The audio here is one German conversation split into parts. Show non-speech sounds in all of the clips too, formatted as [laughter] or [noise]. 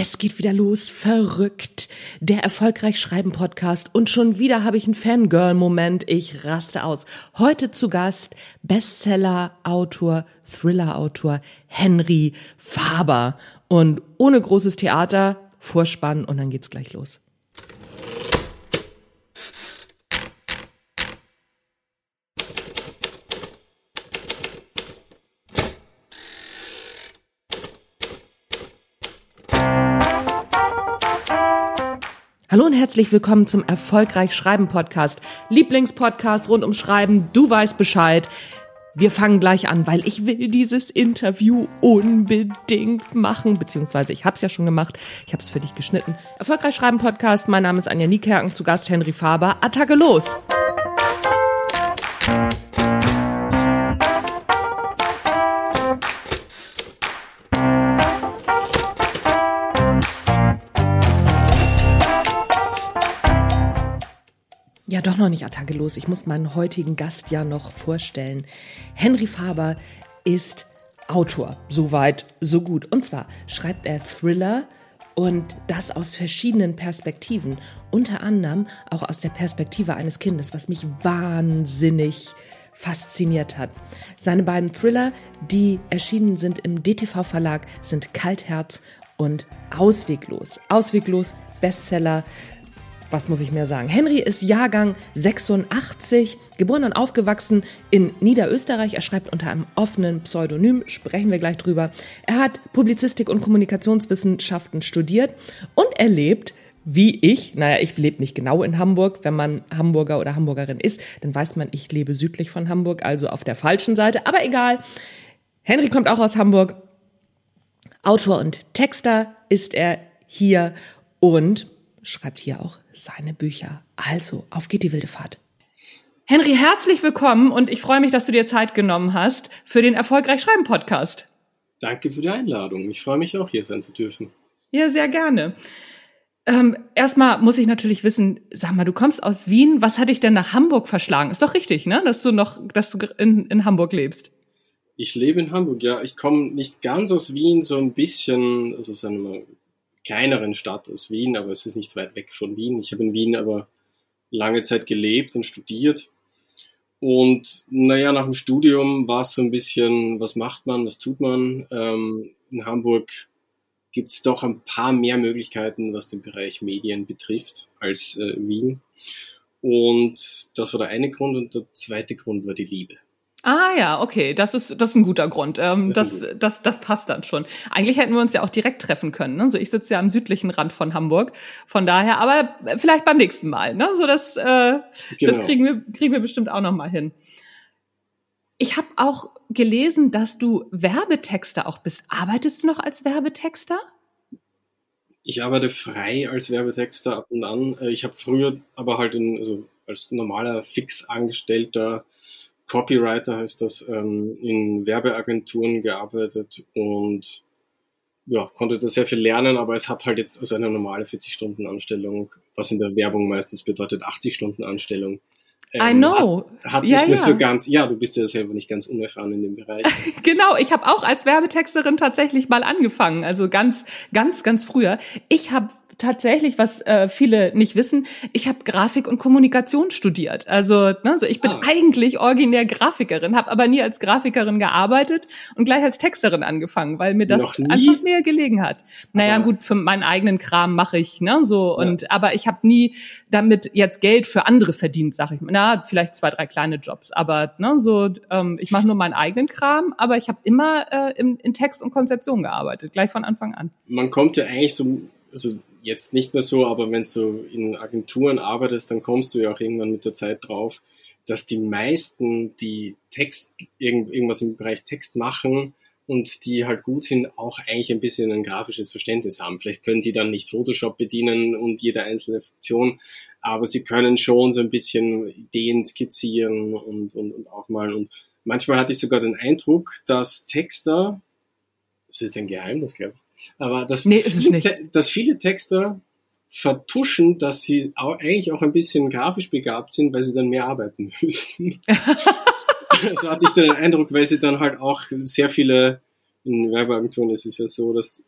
Es geht wieder los, verrückt. Der erfolgreich schreiben Podcast und schon wieder habe ich einen Fangirl-Moment. Ich raste aus. Heute zu Gast Bestseller, Autor, Thriller-Autor Henry Faber. Und ohne großes Theater, Vorspann und dann geht's gleich los. Hallo und herzlich willkommen zum Erfolgreich Schreiben Podcast. Lieblingspodcast rund um Schreiben. Du weißt Bescheid. Wir fangen gleich an, weil ich will dieses Interview unbedingt machen, beziehungsweise ich habe es ja schon gemacht. Ich habe es für dich geschnitten. Erfolgreich Schreiben Podcast. Mein Name ist Anja Niekerken, zu Gast Henry Faber. Attacke los! Ja, doch noch nicht Attacke los. Ich muss meinen heutigen Gast ja noch vorstellen. Henry Faber ist Autor. Soweit, so gut. Und zwar schreibt er Thriller und das aus verschiedenen Perspektiven. Unter anderem auch aus der Perspektive eines Kindes, was mich wahnsinnig fasziniert hat. Seine beiden Thriller, die erschienen sind im DTV Verlag, sind Kaltherz und Ausweglos. Ausweglos, Bestseller was muss ich mehr sagen? Henry ist Jahrgang 86, geboren und aufgewachsen in Niederösterreich. Er schreibt unter einem offenen Pseudonym, sprechen wir gleich drüber. Er hat Publizistik und Kommunikationswissenschaften studiert und er lebt wie ich, naja, ich lebe nicht genau in Hamburg. Wenn man Hamburger oder Hamburgerin ist, dann weiß man, ich lebe südlich von Hamburg, also auf der falschen Seite. Aber egal. Henry kommt auch aus Hamburg. Autor und Texter ist er hier und schreibt hier auch seine Bücher. Also, auf geht die wilde Fahrt. Henry, herzlich willkommen und ich freue mich, dass du dir Zeit genommen hast für den Erfolgreich Schreiben Podcast. Danke für die Einladung. Ich freue mich auch, hier sein zu dürfen. Ja, sehr gerne. Ähm, erstmal muss ich natürlich wissen, sag mal, du kommst aus Wien. Was hat dich denn nach Hamburg verschlagen? Ist doch richtig, ne? Dass du noch, dass du in, in Hamburg lebst. Ich lebe in Hamburg, ja. Ich komme nicht ganz aus Wien, so ein bisschen, also sagen wir mal, kleineren Stadt als Wien, aber es ist nicht weit weg von Wien. Ich habe in Wien aber lange Zeit gelebt und studiert. Und naja, nach dem Studium war es so ein bisschen, was macht man, was tut man. Ähm, in Hamburg gibt es doch ein paar mehr Möglichkeiten, was den Bereich Medien betrifft, als äh, Wien. Und das war der eine Grund. Und der zweite Grund war die Liebe. Ah ja, okay, das ist das ist ein guter Grund. Ähm, das, das, das, das passt dann schon. Eigentlich hätten wir uns ja auch direkt treffen können. Ne? So, ich sitze ja am südlichen Rand von Hamburg, von daher, aber vielleicht beim nächsten Mal. Ne? So, das, äh, genau. das kriegen wir kriegen wir bestimmt auch noch mal hin. Ich habe auch gelesen, dass du Werbetexter auch bist. Arbeitest du noch als Werbetexter? Ich arbeite frei als Werbetexter ab und an. Äh, ich habe früher aber halt in, also als normaler Fixangestellter Copywriter heißt das, ähm, in Werbeagenturen gearbeitet und ja, konnte da sehr viel lernen, aber es hat halt jetzt also eine normale 40-Stunden-Anstellung, was in der Werbung meistens bedeutet 80-Stunden-Anstellung. Ähm, I know. Hat, hat ja, nicht ja. so ganz, ja, du bist ja selber nicht ganz unerfahren in dem Bereich. [laughs] genau, ich habe auch als Werbetexterin tatsächlich mal angefangen, also ganz, ganz, ganz früher. Ich habe tatsächlich, was äh, viele nicht wissen, ich habe Grafik und Kommunikation studiert. Also, ne, also ich bin ah. eigentlich originär Grafikerin, habe aber nie als Grafikerin gearbeitet und gleich als Texterin angefangen, weil mir das einfach mehr gelegen hat. Naja, aber gut, für meinen eigenen Kram mache ich, ne, so und ja. aber ich habe nie damit jetzt Geld für andere verdient, sag ich. Na, vielleicht zwei, drei kleine Jobs, aber ne, so ähm, ich mache nur meinen eigenen Kram, aber ich habe immer äh, in, in Text und Konzeption gearbeitet, gleich von Anfang an. Man kommt ja eigentlich so also jetzt nicht mehr so, aber wenn du in Agenturen arbeitest, dann kommst du ja auch irgendwann mit der Zeit drauf, dass die meisten, die Text, irgendwas im Bereich Text machen und die halt gut sind, auch eigentlich ein bisschen ein grafisches Verständnis haben. Vielleicht können die dann nicht Photoshop bedienen und jede einzelne Funktion, aber sie können schon so ein bisschen Ideen skizzieren und, und, und aufmalen. Und manchmal hatte ich sogar den Eindruck, dass Texter, das ist ein Geheimnis, glaube ich, aber dass, nee, viele, dass viele Texter vertuschen, dass sie auch, eigentlich auch ein bisschen grafisch begabt sind, weil sie dann mehr arbeiten [laughs] müssten. [laughs] so hatte ich dann den Eindruck, weil sie dann halt auch sehr viele, in Werbeagenturen ist es ja so, dass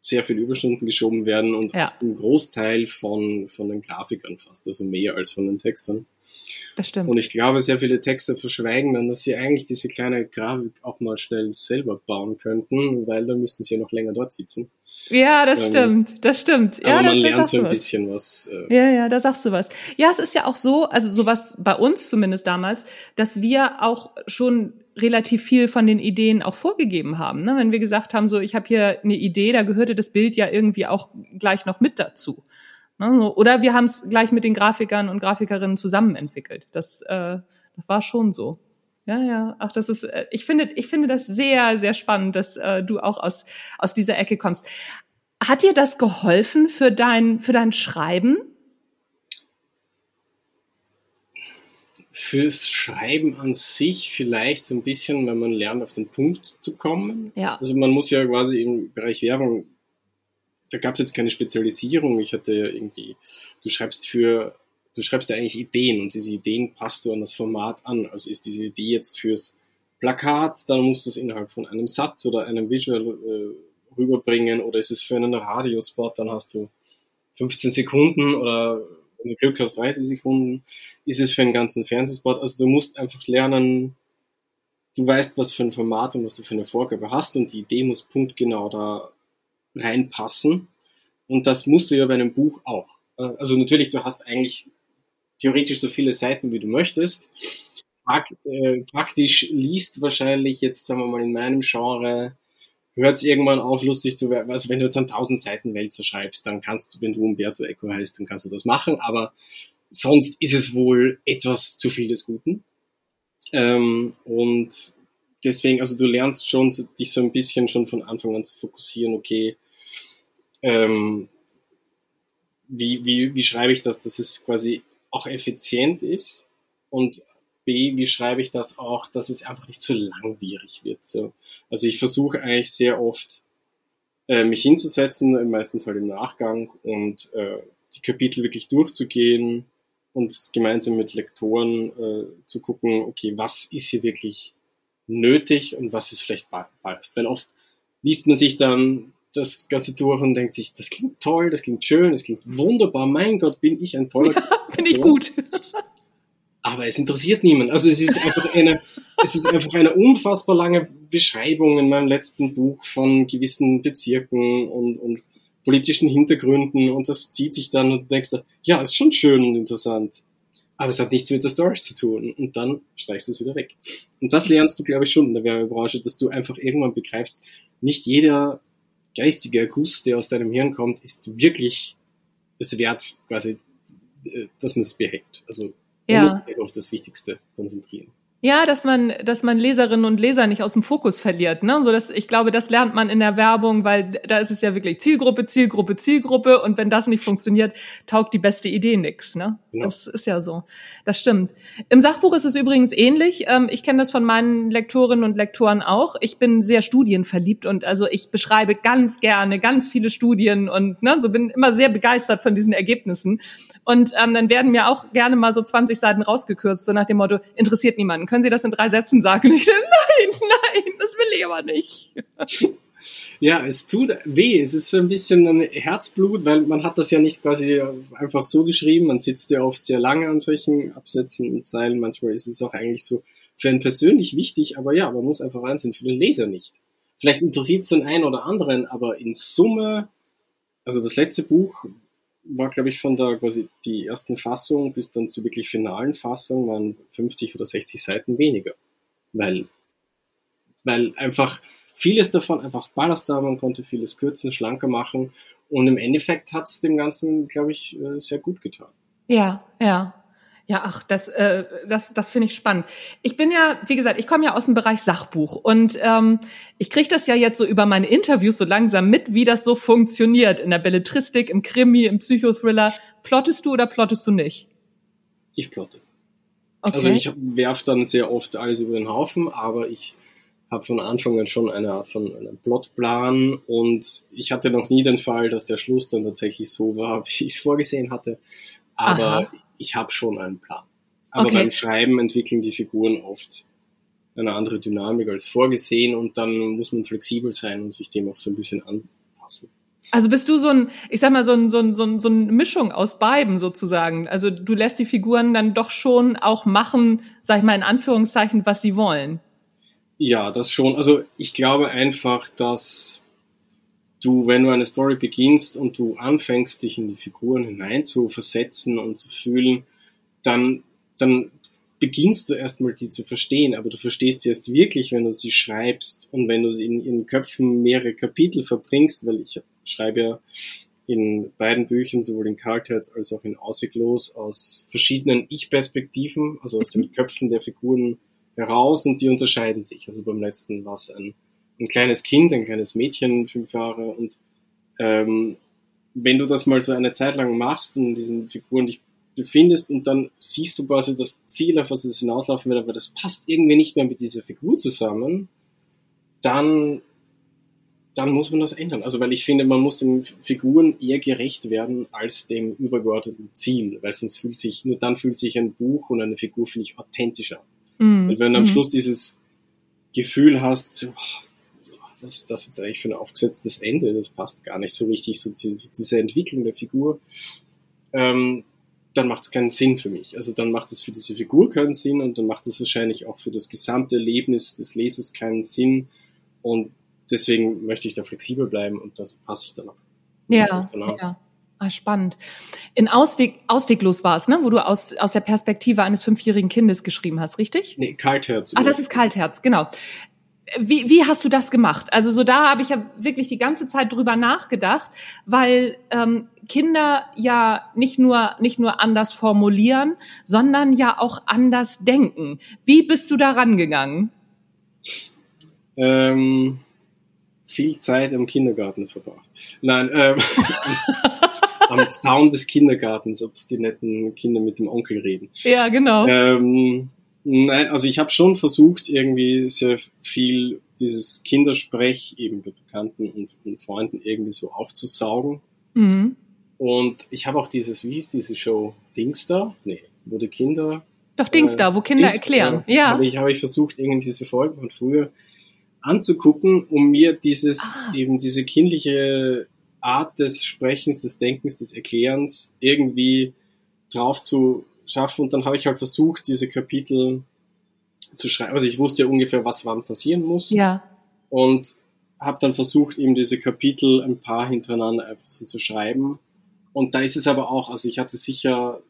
sehr viele Überstunden geschoben werden und Ja. zum Großteil von, von den Grafikern fast, also mehr als von den Textern. Das stimmt. Und ich glaube, sehr viele Texter verschweigen dann, dass sie eigentlich diese kleine Grafik auch mal schnell selber bauen könnten, weil dann müssten sie ja noch länger dort sitzen. Ja, das Ähm, stimmt, das stimmt. Aber Ja, da, man da lernt so ein was. bisschen was. Äh, Ja, ja, da sagst du was. Ja, es ist ja auch so, also sowas bei uns zumindest damals, dass wir auch schon relativ viel von den Ideen auch vorgegeben haben. Ne? Wenn wir gesagt haben, so ich habe hier eine Idee, da gehörte das Bild ja irgendwie auch gleich noch mit dazu. Ne? Oder wir haben es gleich mit den Grafikern und Grafikerinnen zusammen entwickelt. Das, äh, das war schon so. Ja, ja. Ach, das ist. äh, Ich finde, ich finde das sehr, sehr spannend, dass äh, du auch aus aus dieser Ecke kommst. Hat dir das geholfen für dein für dein Schreiben? Fürs Schreiben an sich vielleicht so ein bisschen, wenn man lernt, auf den Punkt zu kommen. Ja. Also man muss ja quasi im Bereich Werbung, da gab es jetzt keine Spezialisierung. Ich hatte ja irgendwie, du schreibst für, du schreibst ja eigentlich Ideen und diese Ideen passt du an das Format an. Also ist diese Idee jetzt fürs Plakat, dann musst du es innerhalb von einem Satz oder einem Visual äh, rüberbringen oder ist es für einen Radiospot, dann hast du 15 Sekunden oder wenn du Glück hast 30 Sekunden, ist es für einen ganzen Fernsehspot. Also du musst einfach lernen, du weißt, was für ein Format und was du für eine Vorgabe hast und die Idee muss punktgenau da reinpassen. Und das musst du ja bei einem Buch auch. Äh, Also natürlich, du hast eigentlich theoretisch so viele Seiten, wie du möchtest. Prakt, äh, praktisch liest wahrscheinlich jetzt, sagen wir mal, in meinem Genre, hört es irgendwann auf, lustig zu werden. Also wenn du jetzt an 1000 Seiten Wälzer schreibst, dann kannst du, wenn du Umberto Eco heißt, dann kannst du das machen. Aber sonst ist es wohl etwas zu viel des Guten. Ähm, und deswegen, also du lernst schon, so, dich so ein bisschen schon von Anfang an zu fokussieren, okay, ähm, wie, wie, wie schreibe ich das, dass es quasi auch effizient ist und B, wie schreibe ich das auch, dass es einfach nicht zu langwierig wird. So. Also ich versuche eigentlich sehr oft, äh, mich hinzusetzen, meistens halt im Nachgang und äh, die Kapitel wirklich durchzugehen und gemeinsam mit Lektoren äh, zu gucken, okay, was ist hier wirklich nötig und was ist vielleicht ballast. Weil oft liest man sich dann das Ganze durch und denkt sich, das klingt toll, das klingt schön, das klingt wunderbar, mein Gott, bin ich ein toller [laughs] Finde ich Ja. gut. Aber es interessiert niemand. Also es ist einfach eine, [laughs] es ist einfach eine unfassbar lange Beschreibung in meinem letzten Buch von gewissen Bezirken und, und politischen Hintergründen und das zieht sich dann und du denkst, du, ja, ist schon schön und interessant. Aber es hat nichts mit der Story zu tun. Und dann streichst du es wieder weg. Und das lernst du, glaube ich, schon in der Werbebranche, dass du einfach irgendwann begreifst, nicht jeder geistige Guss, der aus deinem Hirn kommt, ist wirklich es wert, quasi, äh, dass man es behält. Also man Ja. muss sich auf das Wichtigste konzentrieren. Ja, dass man, dass man Leserinnen und Leser nicht aus dem Fokus verliert. Ne? So dass ich glaube, das lernt man in der Werbung, weil da ist es ja wirklich Zielgruppe, Zielgruppe, Zielgruppe. Und wenn das nicht funktioniert, taugt die beste Idee nix. Ne? Genau. Das ist ja so. Das stimmt. Im Sachbuch ist es übrigens ähnlich. Ähm, ich kenne das von meinen Lektorinnen und Lektoren auch. Ich bin sehr studienverliebt und also ich beschreibe ganz gerne ganz viele Studien und ne, so bin immer sehr begeistert von diesen Ergebnissen. Und ähm, dann werden mir auch gerne mal so 20 Seiten rausgekürzt, so nach dem Motto, interessiert niemanden. Können Sie das in drei Sätzen sagen? Ich nein, nein, das will ich aber nicht. [laughs] Ja, es tut weh. Es ist so ein bisschen ein Herzblut, weil man hat das ja nicht quasi einfach so geschrieben. Man sitzt ja oft sehr lange an solchen Absätzen und Zeilen. Manchmal ist es auch eigentlich so für einen persönlich wichtig, aber ja, man muss einfach einsehen, für den Leser nicht. Vielleicht interessiert es den einen oder anderen, aber in Summe, also das letzte Buch war, glaube ich, von der quasi die ersten Fassung bis dann zur wirklich finalen Fassung waren 50 oder 60 Seiten weniger. Weil, weil einfach vieles davon einfach Ballast da, man konnte vieles kürzen, schlanker machen und im Endeffekt hat es dem Ganzen, glaube ich, äh, sehr gut getan. Ja, ja. Ja, ach, das, äh, das, das finde ich spannend. Ich bin ja, wie gesagt, ich komme ja aus dem Bereich Sachbuch und ähm, ich kriege das ja jetzt so über meine Interviews so langsam mit, wie das so funktioniert in der Belletristik, im Krimi, im Psychothriller. Plottest du oder plottest du nicht? Ich plotte. Okay. Also ich werf dann sehr oft alles über den Haufen, aber ich habe von Anfang an schon eine Art von einem Plotplan und ich hatte noch nie den Fall, dass der Schluss dann tatsächlich so war, [laughs] wie ich es vorgesehen hatte. Aber Aha. ich habe schon einen Plan. Aber Okay. beim Schreiben entwickeln die Figuren oft eine andere Dynamik als vorgesehen und dann muss man flexibel sein und sich dem auch so ein bisschen anpassen. Also bist du so ein, ich sag mal, so ein, so ein, so ein, so eine Mischung aus beiden sozusagen. Also du lässt die Figuren dann doch schon auch machen, sag ich mal in Anführungszeichen, was sie wollen. Ja, das schon. Also ich glaube einfach, dass du, wenn du eine Story beginnst und du anfängst, dich in die Figuren hinein zu versetzen und zu fühlen, dann, dann beginnst du erstmal die zu verstehen, aber du verstehst sie erst wirklich, wenn du sie schreibst und wenn du sie in ihren Köpfen mehrere Kapitel verbringst, weil ich schreibe ja in beiden Büchern, sowohl in Kaltherz als auch in Ausweglos, aus verschiedenen Ich-Perspektiven, also aus den mhm. Köpfen der Figuren heraus und die unterscheiden sich. Also beim letzten war es ein, ein kleines Kind, ein kleines Mädchen, fünf Jahre und ähm, wenn du das mal so eine Zeit lang machst und diesen Figuren dich befindest und dann siehst du quasi das Ziel, auf was es hinauslaufen wird, aber das passt irgendwie nicht mehr mit dieser Figur zusammen, dann, dann muss man das ändern. Also weil ich finde, man muss den Figuren eher gerecht werden als dem übergeordneten Ziel, weil sonst fühlt sich, nur dann fühlt sich ein Buch und eine Figur, finde ich, authentischer. Mhm. Und wenn du am mhm. Schluss dieses Gefühl hast, so, das ist das jetzt eigentlich für ein aufgesetztes Ende, das passt gar nicht so richtig, so diese Entwicklung der Figur, ähm, dann macht es keinen Sinn für mich. Also dann macht es für diese Figur keinen Sinn und dann macht es wahrscheinlich auch für das gesamte Erlebnis des Lesers keinen Sinn. Und deswegen möchte ich da flexibel bleiben und das passe ich dann auch. Ja, ja. Ah, spannend. In Ausweg, Ausweglos war es, ne? wo du aus, aus der Perspektive eines fünfjährigen Kindes geschrieben hast, richtig? Nee, Kaltherz. Ach, das ist Kaltherz, genau. Wie, wie hast du das gemacht? Also so da habe ich ja wirklich die ganze Zeit drüber nachgedacht, weil ähm, Kinder ja nicht nur nicht nur anders formulieren, sondern ja auch anders denken. Wie bist du da rangegangen? Ähm, viel Zeit im Kindergarten verbracht. Nein, ähm, [laughs] am Zaun des Kindergartens, ob die netten Kinder mit dem Onkel reden. Ja, genau. Ähm, Nein, also ich habe schon versucht, irgendwie sehr viel dieses Kindersprech eben bei Bekannten und, und Freunden irgendwie so aufzusaugen. Mhm. Und ich habe auch dieses, wie hieß diese Show? Dingster? Nee, wo die Kinder. Doch Dingster, äh, wo Kinder Dingster, erklären. Ja. Habe ich, hab ich versucht, irgendwie diese Folgen von früher anzugucken, um mir dieses, ah. eben diese kindliche Art des Sprechens, des Denkens, des Erklärens irgendwie drauf zu schaffen. Und dann habe ich halt versucht, diese Kapitel zu schreiben. Also ich wusste ja ungefähr, was wann passieren muss. Ja. Und habe dann versucht, eben diese Kapitel ein paar hintereinander einfach so zu schreiben. Und da ist es aber auch, also ich hatte sicher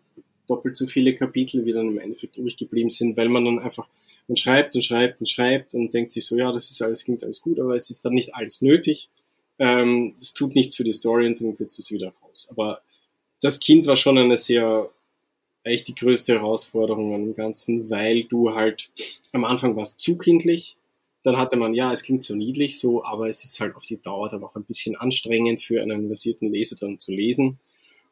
doppelt so viele Kapitel, wie dann im Endeffekt übrig geblieben sind, weil man dann einfach, man schreibt und schreibt und schreibt und denkt sich so, ja, das ist alles, klingt alles gut, aber es ist dann nicht alles nötig. Ähm, das tut nichts für die Story und dann kürzt es wieder raus. Aber das Kind war schon eine sehr eigentlich die größte Herausforderung an dem Ganzen, weil du halt am Anfang warst zu kindlich, dann hatte man, ja, es klingt so niedlich so, aber es ist halt auf die Dauer dann auch ein bisschen anstrengend für einen versierten Leser dann zu lesen.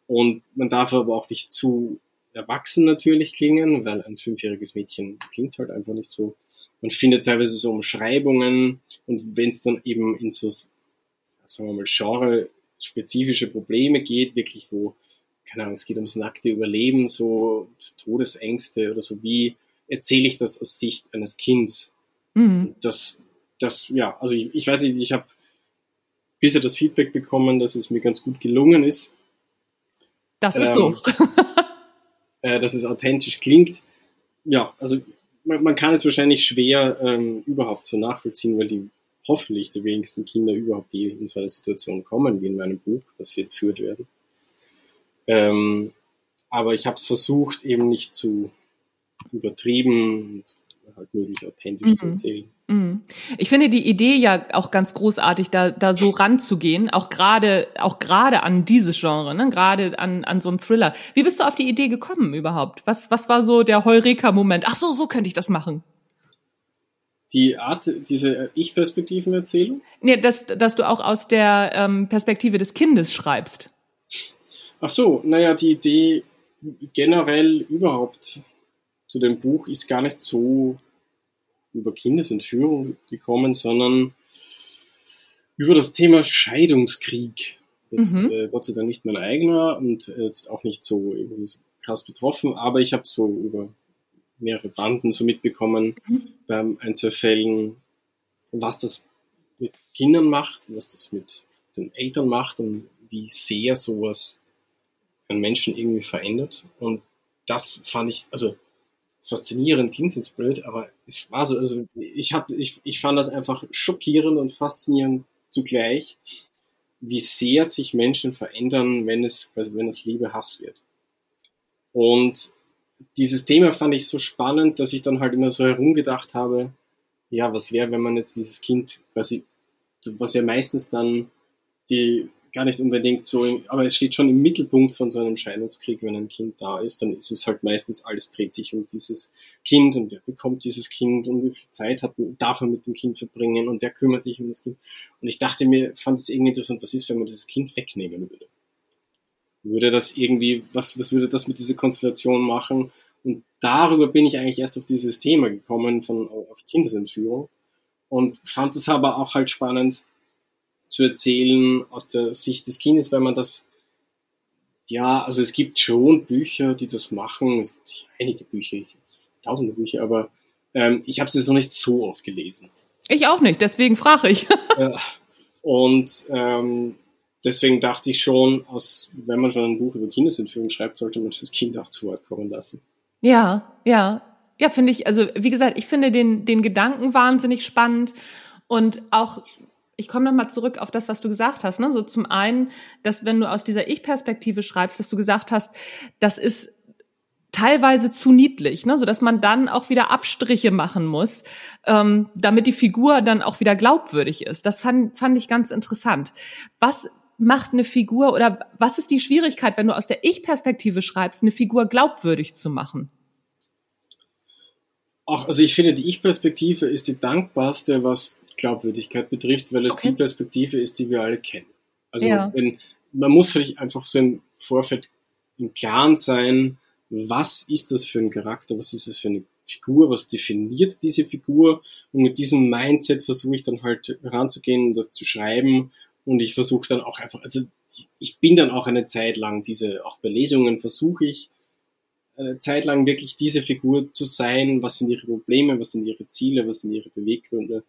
Und man darf aber auch nicht zu erwachsen natürlich klingen, weil ein fünfjähriges Mädchen klingt halt einfach nicht so. Man findet teilweise so Umschreibungen und wenn es dann eben in so, sagen wir mal, genre-spezifische Probleme geht, wirklich wo keine Ahnung, es geht ums nackte Überleben, so Todesängste oder so, wie erzähle ich das aus Sicht eines Kindes? Mhm. Das, das, ja, also ich, ich weiß nicht, ich habe bisher das Feedback bekommen, dass es mir ganz gut gelungen ist. Das ist ähm, so. [laughs] äh, dass es authentisch klingt. Ja, also man, man kann es wahrscheinlich schwer ähm, überhaupt so nachvollziehen, weil die hoffentlich die wenigsten Kinder überhaupt die in so eine Situation kommen wie in meinem Buch, dass sie entführt werden. Ähm, aber ich habe es versucht, eben nicht zu übertrieben und halt möglichst authentisch mhm. zu erzählen. Mhm. Ich finde die Idee ja auch ganz großartig, da, da so ranzugehen, auch gerade auch gerade an dieses Genre, ne? gerade an, an so einen Thriller. Wie bist du auf die Idee gekommen überhaupt? Was, was war so der Heureka-Moment? Ach so, so könnte ich das machen. Die Art, diese Ich-Perspektiven-Erzählung? Nee, dass, dass du auch aus der ähm, Perspektive des Kindes schreibst. Ach so, naja, die Idee generell überhaupt zu dem Buch ist gar nicht so über Kindesentführung gekommen, sondern über das Thema Scheidungskrieg. Jetzt mhm. äh, Gott sei Dank nicht mein eigener und jetzt auch nicht so irgendwie so krass betroffen, aber ich habe so über mehrere Banden so mitbekommen mhm. beim Einzelfällen, was das mit Kindern macht, was das mit den Eltern macht und wie sehr sowas einen Menschen irgendwie verändert. Und das fand ich, also faszinierend klingt jetzt blöd, aber es war so, also ich habe, ich, ich fand das einfach schockierend und faszinierend zugleich, wie sehr sich Menschen verändern, wenn es, also wenn es Liebe Hass wird. Und dieses Thema fand ich so spannend, dass ich dann halt immer so herumgedacht habe, ja, was wäre, wenn man jetzt dieses Kind quasi, was ja meistens dann die gar nicht unbedingt so, im, aber es steht schon im Mittelpunkt von so einem Scheidungskrieg, wenn ein Kind da ist, dann ist es halt meistens, alles dreht sich um dieses Kind und wer bekommt dieses Kind und wie viel Zeit hat, darf er mit dem Kind verbringen und wer kümmert sich um das Kind. Und ich dachte mir, fand es irgendwie interessant, was ist, wenn man dieses Kind wegnehmen würde? Würde das irgendwie, was, was würde das mit dieser Konstellation machen? Und darüber bin ich eigentlich erst auf dieses Thema gekommen von auf Kindesentführung und fand es aber auch halt spannend, zu erzählen aus der Sicht des Kindes, weil man das, ja, also es gibt schon Bücher, die das machen, es gibt einige Bücher, tausende Bücher, aber ähm, ich habe es jetzt noch nicht so oft gelesen. Ich auch nicht, deswegen frage ich. [laughs] und ähm, deswegen dachte ich schon, aus, wenn man schon ein Buch über Kindesentführung schreibt, sollte man das Kind auch zu Wort kommen lassen. Ja, ja. Ja, finde ich, also wie gesagt, ich finde den, den Gedanken wahnsinnig spannend und auch ich komme nochmal zurück auf das, was du gesagt hast. Ne? So zum einen, dass wenn du aus dieser Ich-Perspektive schreibst, dass du gesagt hast, das ist teilweise zu niedlich, ne? so dass man dann auch wieder Abstriche machen muss, ähm, damit die Figur dann auch wieder glaubwürdig ist. Das fand, fand ich ganz interessant. Was macht eine Figur oder was ist die Schwierigkeit, wenn du aus der Ich-Perspektive schreibst, eine Figur glaubwürdig zu machen? Ach, also ich finde, die Ich-Perspektive ist die dankbarste, was Glaubwürdigkeit betrifft, weil es okay. die Perspektive ist, die wir alle kennen. Also ja. wenn, man muss sich einfach so im Vorfeld im Klaren sein, was ist das für ein Charakter, was ist das für eine Figur, was definiert diese Figur und mit diesem Mindset versuche ich dann halt ranzugehen und das zu schreiben und ich versuche dann auch einfach, also ich bin dann auch eine Zeit lang diese, auch bei Lesungen versuche ich eine Zeit lang wirklich diese Figur zu sein, was sind ihre Probleme, was sind ihre Ziele, was sind ihre Beweggründe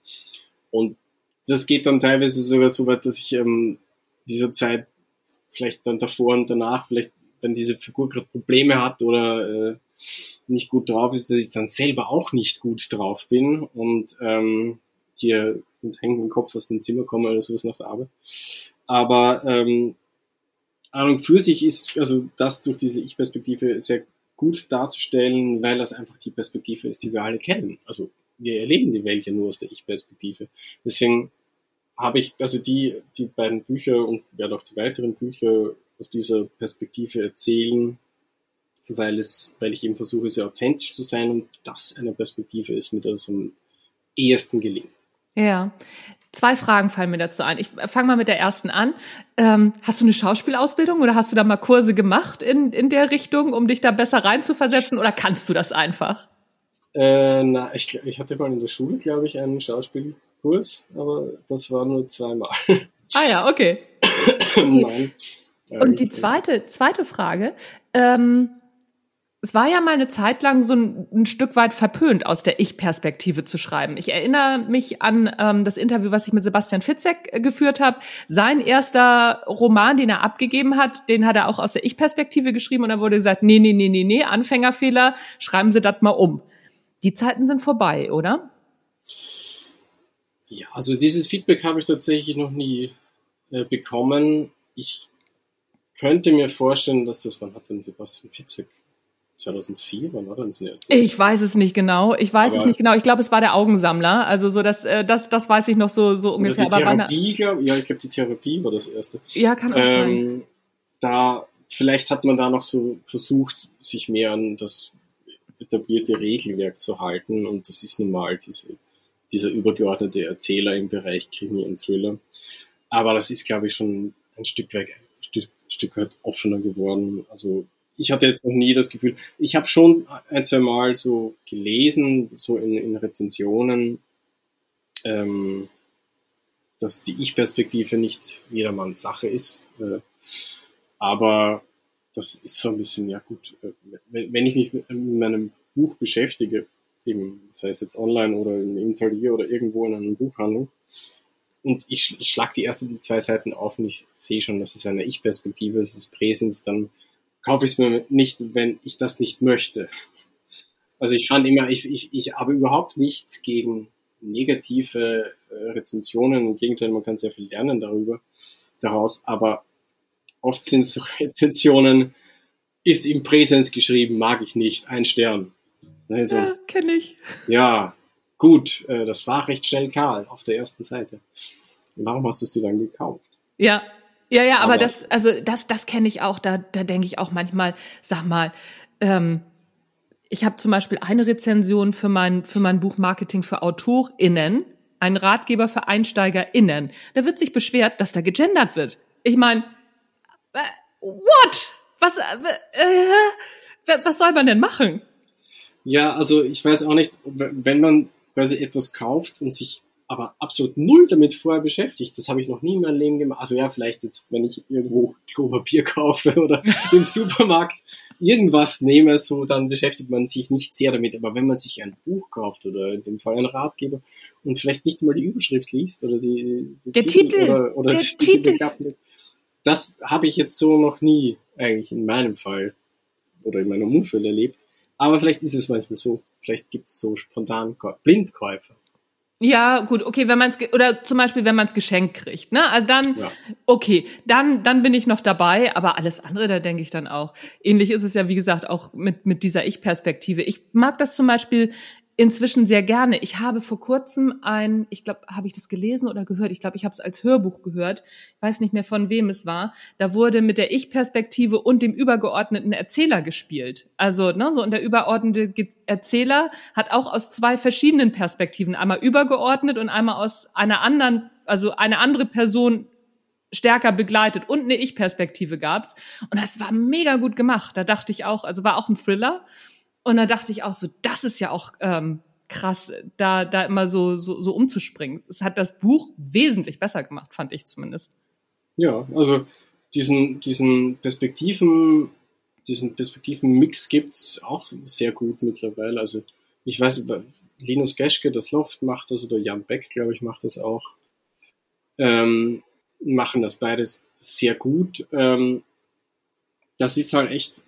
und das geht dann teilweise sogar so weit, dass ich ähm, dieser Zeit vielleicht dann davor und danach, vielleicht wenn diese Figur gerade Probleme hat oder äh, nicht gut drauf ist, dass ich dann selber auch nicht gut drauf bin und ähm, hier mit hängendem Kopf aus dem Zimmer komme oder sowas nach der Arbeit. Aber ähm, Ahnung für sich ist also das durch diese Ich-Perspektive sehr gut darzustellen, weil das einfach die Perspektive ist, die wir alle kennen. Also wir erleben die Welt ja nur aus der Ich-Perspektive. Deswegen habe ich also die, die beiden Bücher und werde auch die weiteren Bücher aus dieser Perspektive erzählen, weil es, weil ich eben versuche, sehr authentisch zu sein und das eine Perspektive ist, mit der es am ehesten gelingt. Ja. Zwei Fragen fallen mir dazu ein. Ich fange mal mit der ersten an. Ähm, hast du eine Schauspielausbildung oder hast du da mal Kurse gemacht in, in der Richtung, um dich da besser reinzuversetzen oder kannst du das einfach? Äh, na, ich, ich hatte mal in der Schule, glaube ich, einen Schauspielkurs, aber das war nur zweimal. [laughs] Ah ja, okay. Nein. Und die zweite, zweite Frage, ähm, es war ja mal eine Zeit lang so ein, ein Stück weit verpönt, aus der Ich-Perspektive zu schreiben. Ich erinnere mich an ähm, das Interview, was ich mit Sebastian Fitzek äh, geführt habe. Sein erster Roman, den er abgegeben hat, den hat er auch aus der Ich-Perspektive geschrieben und da wurde gesagt, nee, nee, nee, nee, nee, Anfängerfehler, schreiben Sie das mal um. Die Zeiten sind vorbei, oder? Ja, also dieses Feedback habe ich tatsächlich noch nie äh, bekommen. Ich könnte mir vorstellen, dass das, wann hat denn Sebastian Fitzek 2004, wann war denn das erste? Ich weiß es nicht genau. Ich weiß aber es nicht genau. Ich glaube, es war der Augensammler. Also so das, äh, das, das weiß ich noch so so ungefähr. Die Therapie, glaub, ja, ich glaube, die Therapie war das erste. Ja, kann auch ähm, sein. Da vielleicht hat man da noch so versucht, sich mehr an das etablierte Regelwerk zu halten und das ist nun mal diese, dieser übergeordnete Erzähler im Bereich Krimi und Thriller. Aber das ist, glaube ich, schon ein Stück weit, ein Stück, Stück weit offener geworden. Also ich hatte jetzt noch nie das Gefühl, ich habe schon ein, zwei Mal so gelesen, so in, in Rezensionen, ähm, dass die Ich-Perspektive nicht jedermanns Sache ist. Äh, aber das ist so ein bisschen, ja gut, äh, wenn ich mich mit meinem Buch beschäftige, eben, sei es jetzt online oder im Interieur oder irgendwo in einer Buchhandlung, und ich, ich schlag die ersten zwei Seiten auf und ich sehe schon, das ist eine Ich-Perspektive, es ist Präsens, dann kaufe ich es mir nicht, wenn ich das nicht möchte. Also ich fand immer, ich, ich, ich habe überhaupt nichts gegen negative äh, Rezensionen. Im Gegenteil, man kann sehr viel lernen darüber, daraus. Aber oft sind so Rezensionen, ist im Präsens geschrieben, mag ich nicht, ein Stern. Also, ja, kenne ich. Ja, gut, äh, das war recht schnell Karl auf der ersten Seite. Warum hast du es dir dann gekauft? Ja, ja, ja, aber, aber das, also das, das kenne ich auch. Da, da denke ich auch manchmal, sag mal, ähm, ich habe zum Beispiel eine Rezension für mein, für mein Buch Marketing für AutorInnen, ein Ratgeber für EinsteigerInnen. Da wird sich beschwert, dass da gegendert wird. Ich meine, what? Was, äh, äh, was soll man denn machen? Ja, also ich weiß auch nicht, wenn man quasi etwas kauft und sich aber absolut null damit vorher beschäftigt. Das habe ich noch nie in meinem Leben gemacht. Also ja, vielleicht jetzt, wenn ich irgendwo Klopapier [laughs] kaufe oder [laughs] im Supermarkt irgendwas nehme, so dann beschäftigt man sich nicht sehr damit. Aber wenn man sich ein Buch kauft oder in dem Fall einen Ratgeber und vielleicht nicht mal die Überschrift liest oder die, die der Titel, Titel oder, oder der die Titel. Titel das habe ich jetzt so noch nie eigentlich in meinem Fall oder in meinem Umfeld erlebt. Aber vielleicht ist es manchmal so. Vielleicht gibt es so spontan Blindkäufer. Ja, gut, okay, wenn man es oder zum Beispiel, wenn man es geschenkt kriegt, ne? Also dann, ja. okay, dann dann bin ich noch dabei, aber alles andere, da denke ich dann auch. Ähnlich ist es ja, wie gesagt, auch mit mit dieser Ich-Perspektive. Ich mag das zum Beispiel inzwischen sehr gerne. Ich habe vor kurzem ein, ich glaube, habe ich das gelesen oder gehört? Ich glaube, ich habe es als Hörbuch gehört. Ich weiß nicht mehr von wem es war. Da wurde mit der Ich-Perspektive und dem übergeordneten Erzähler gespielt. Also, ne, so und der übergeordnete Erzähler hat auch aus zwei verschiedenen Perspektiven, einmal übergeordnet und einmal aus einer anderen, also eine andere Person stärker begleitet und eine Ich-Perspektive gab's. Und das war mega gut gemacht. Da dachte ich auch, also war auch ein Thriller. Und da dachte ich auch so, das ist ja auch ähm, krass, da, da immer so, so, so umzuspringen. Es hat das Buch wesentlich besser gemacht, fand ich zumindest. Ja, also diesen, diesen Perspektiven, diesen Perspektiven-Mix gibt's auch sehr gut mittlerweile. Also ich weiß, Linus Geschke, das Loft macht das, oder Jan Beck, glaube ich, macht das auch. Ähm, machen das beides sehr gut. Ähm, das ist halt echt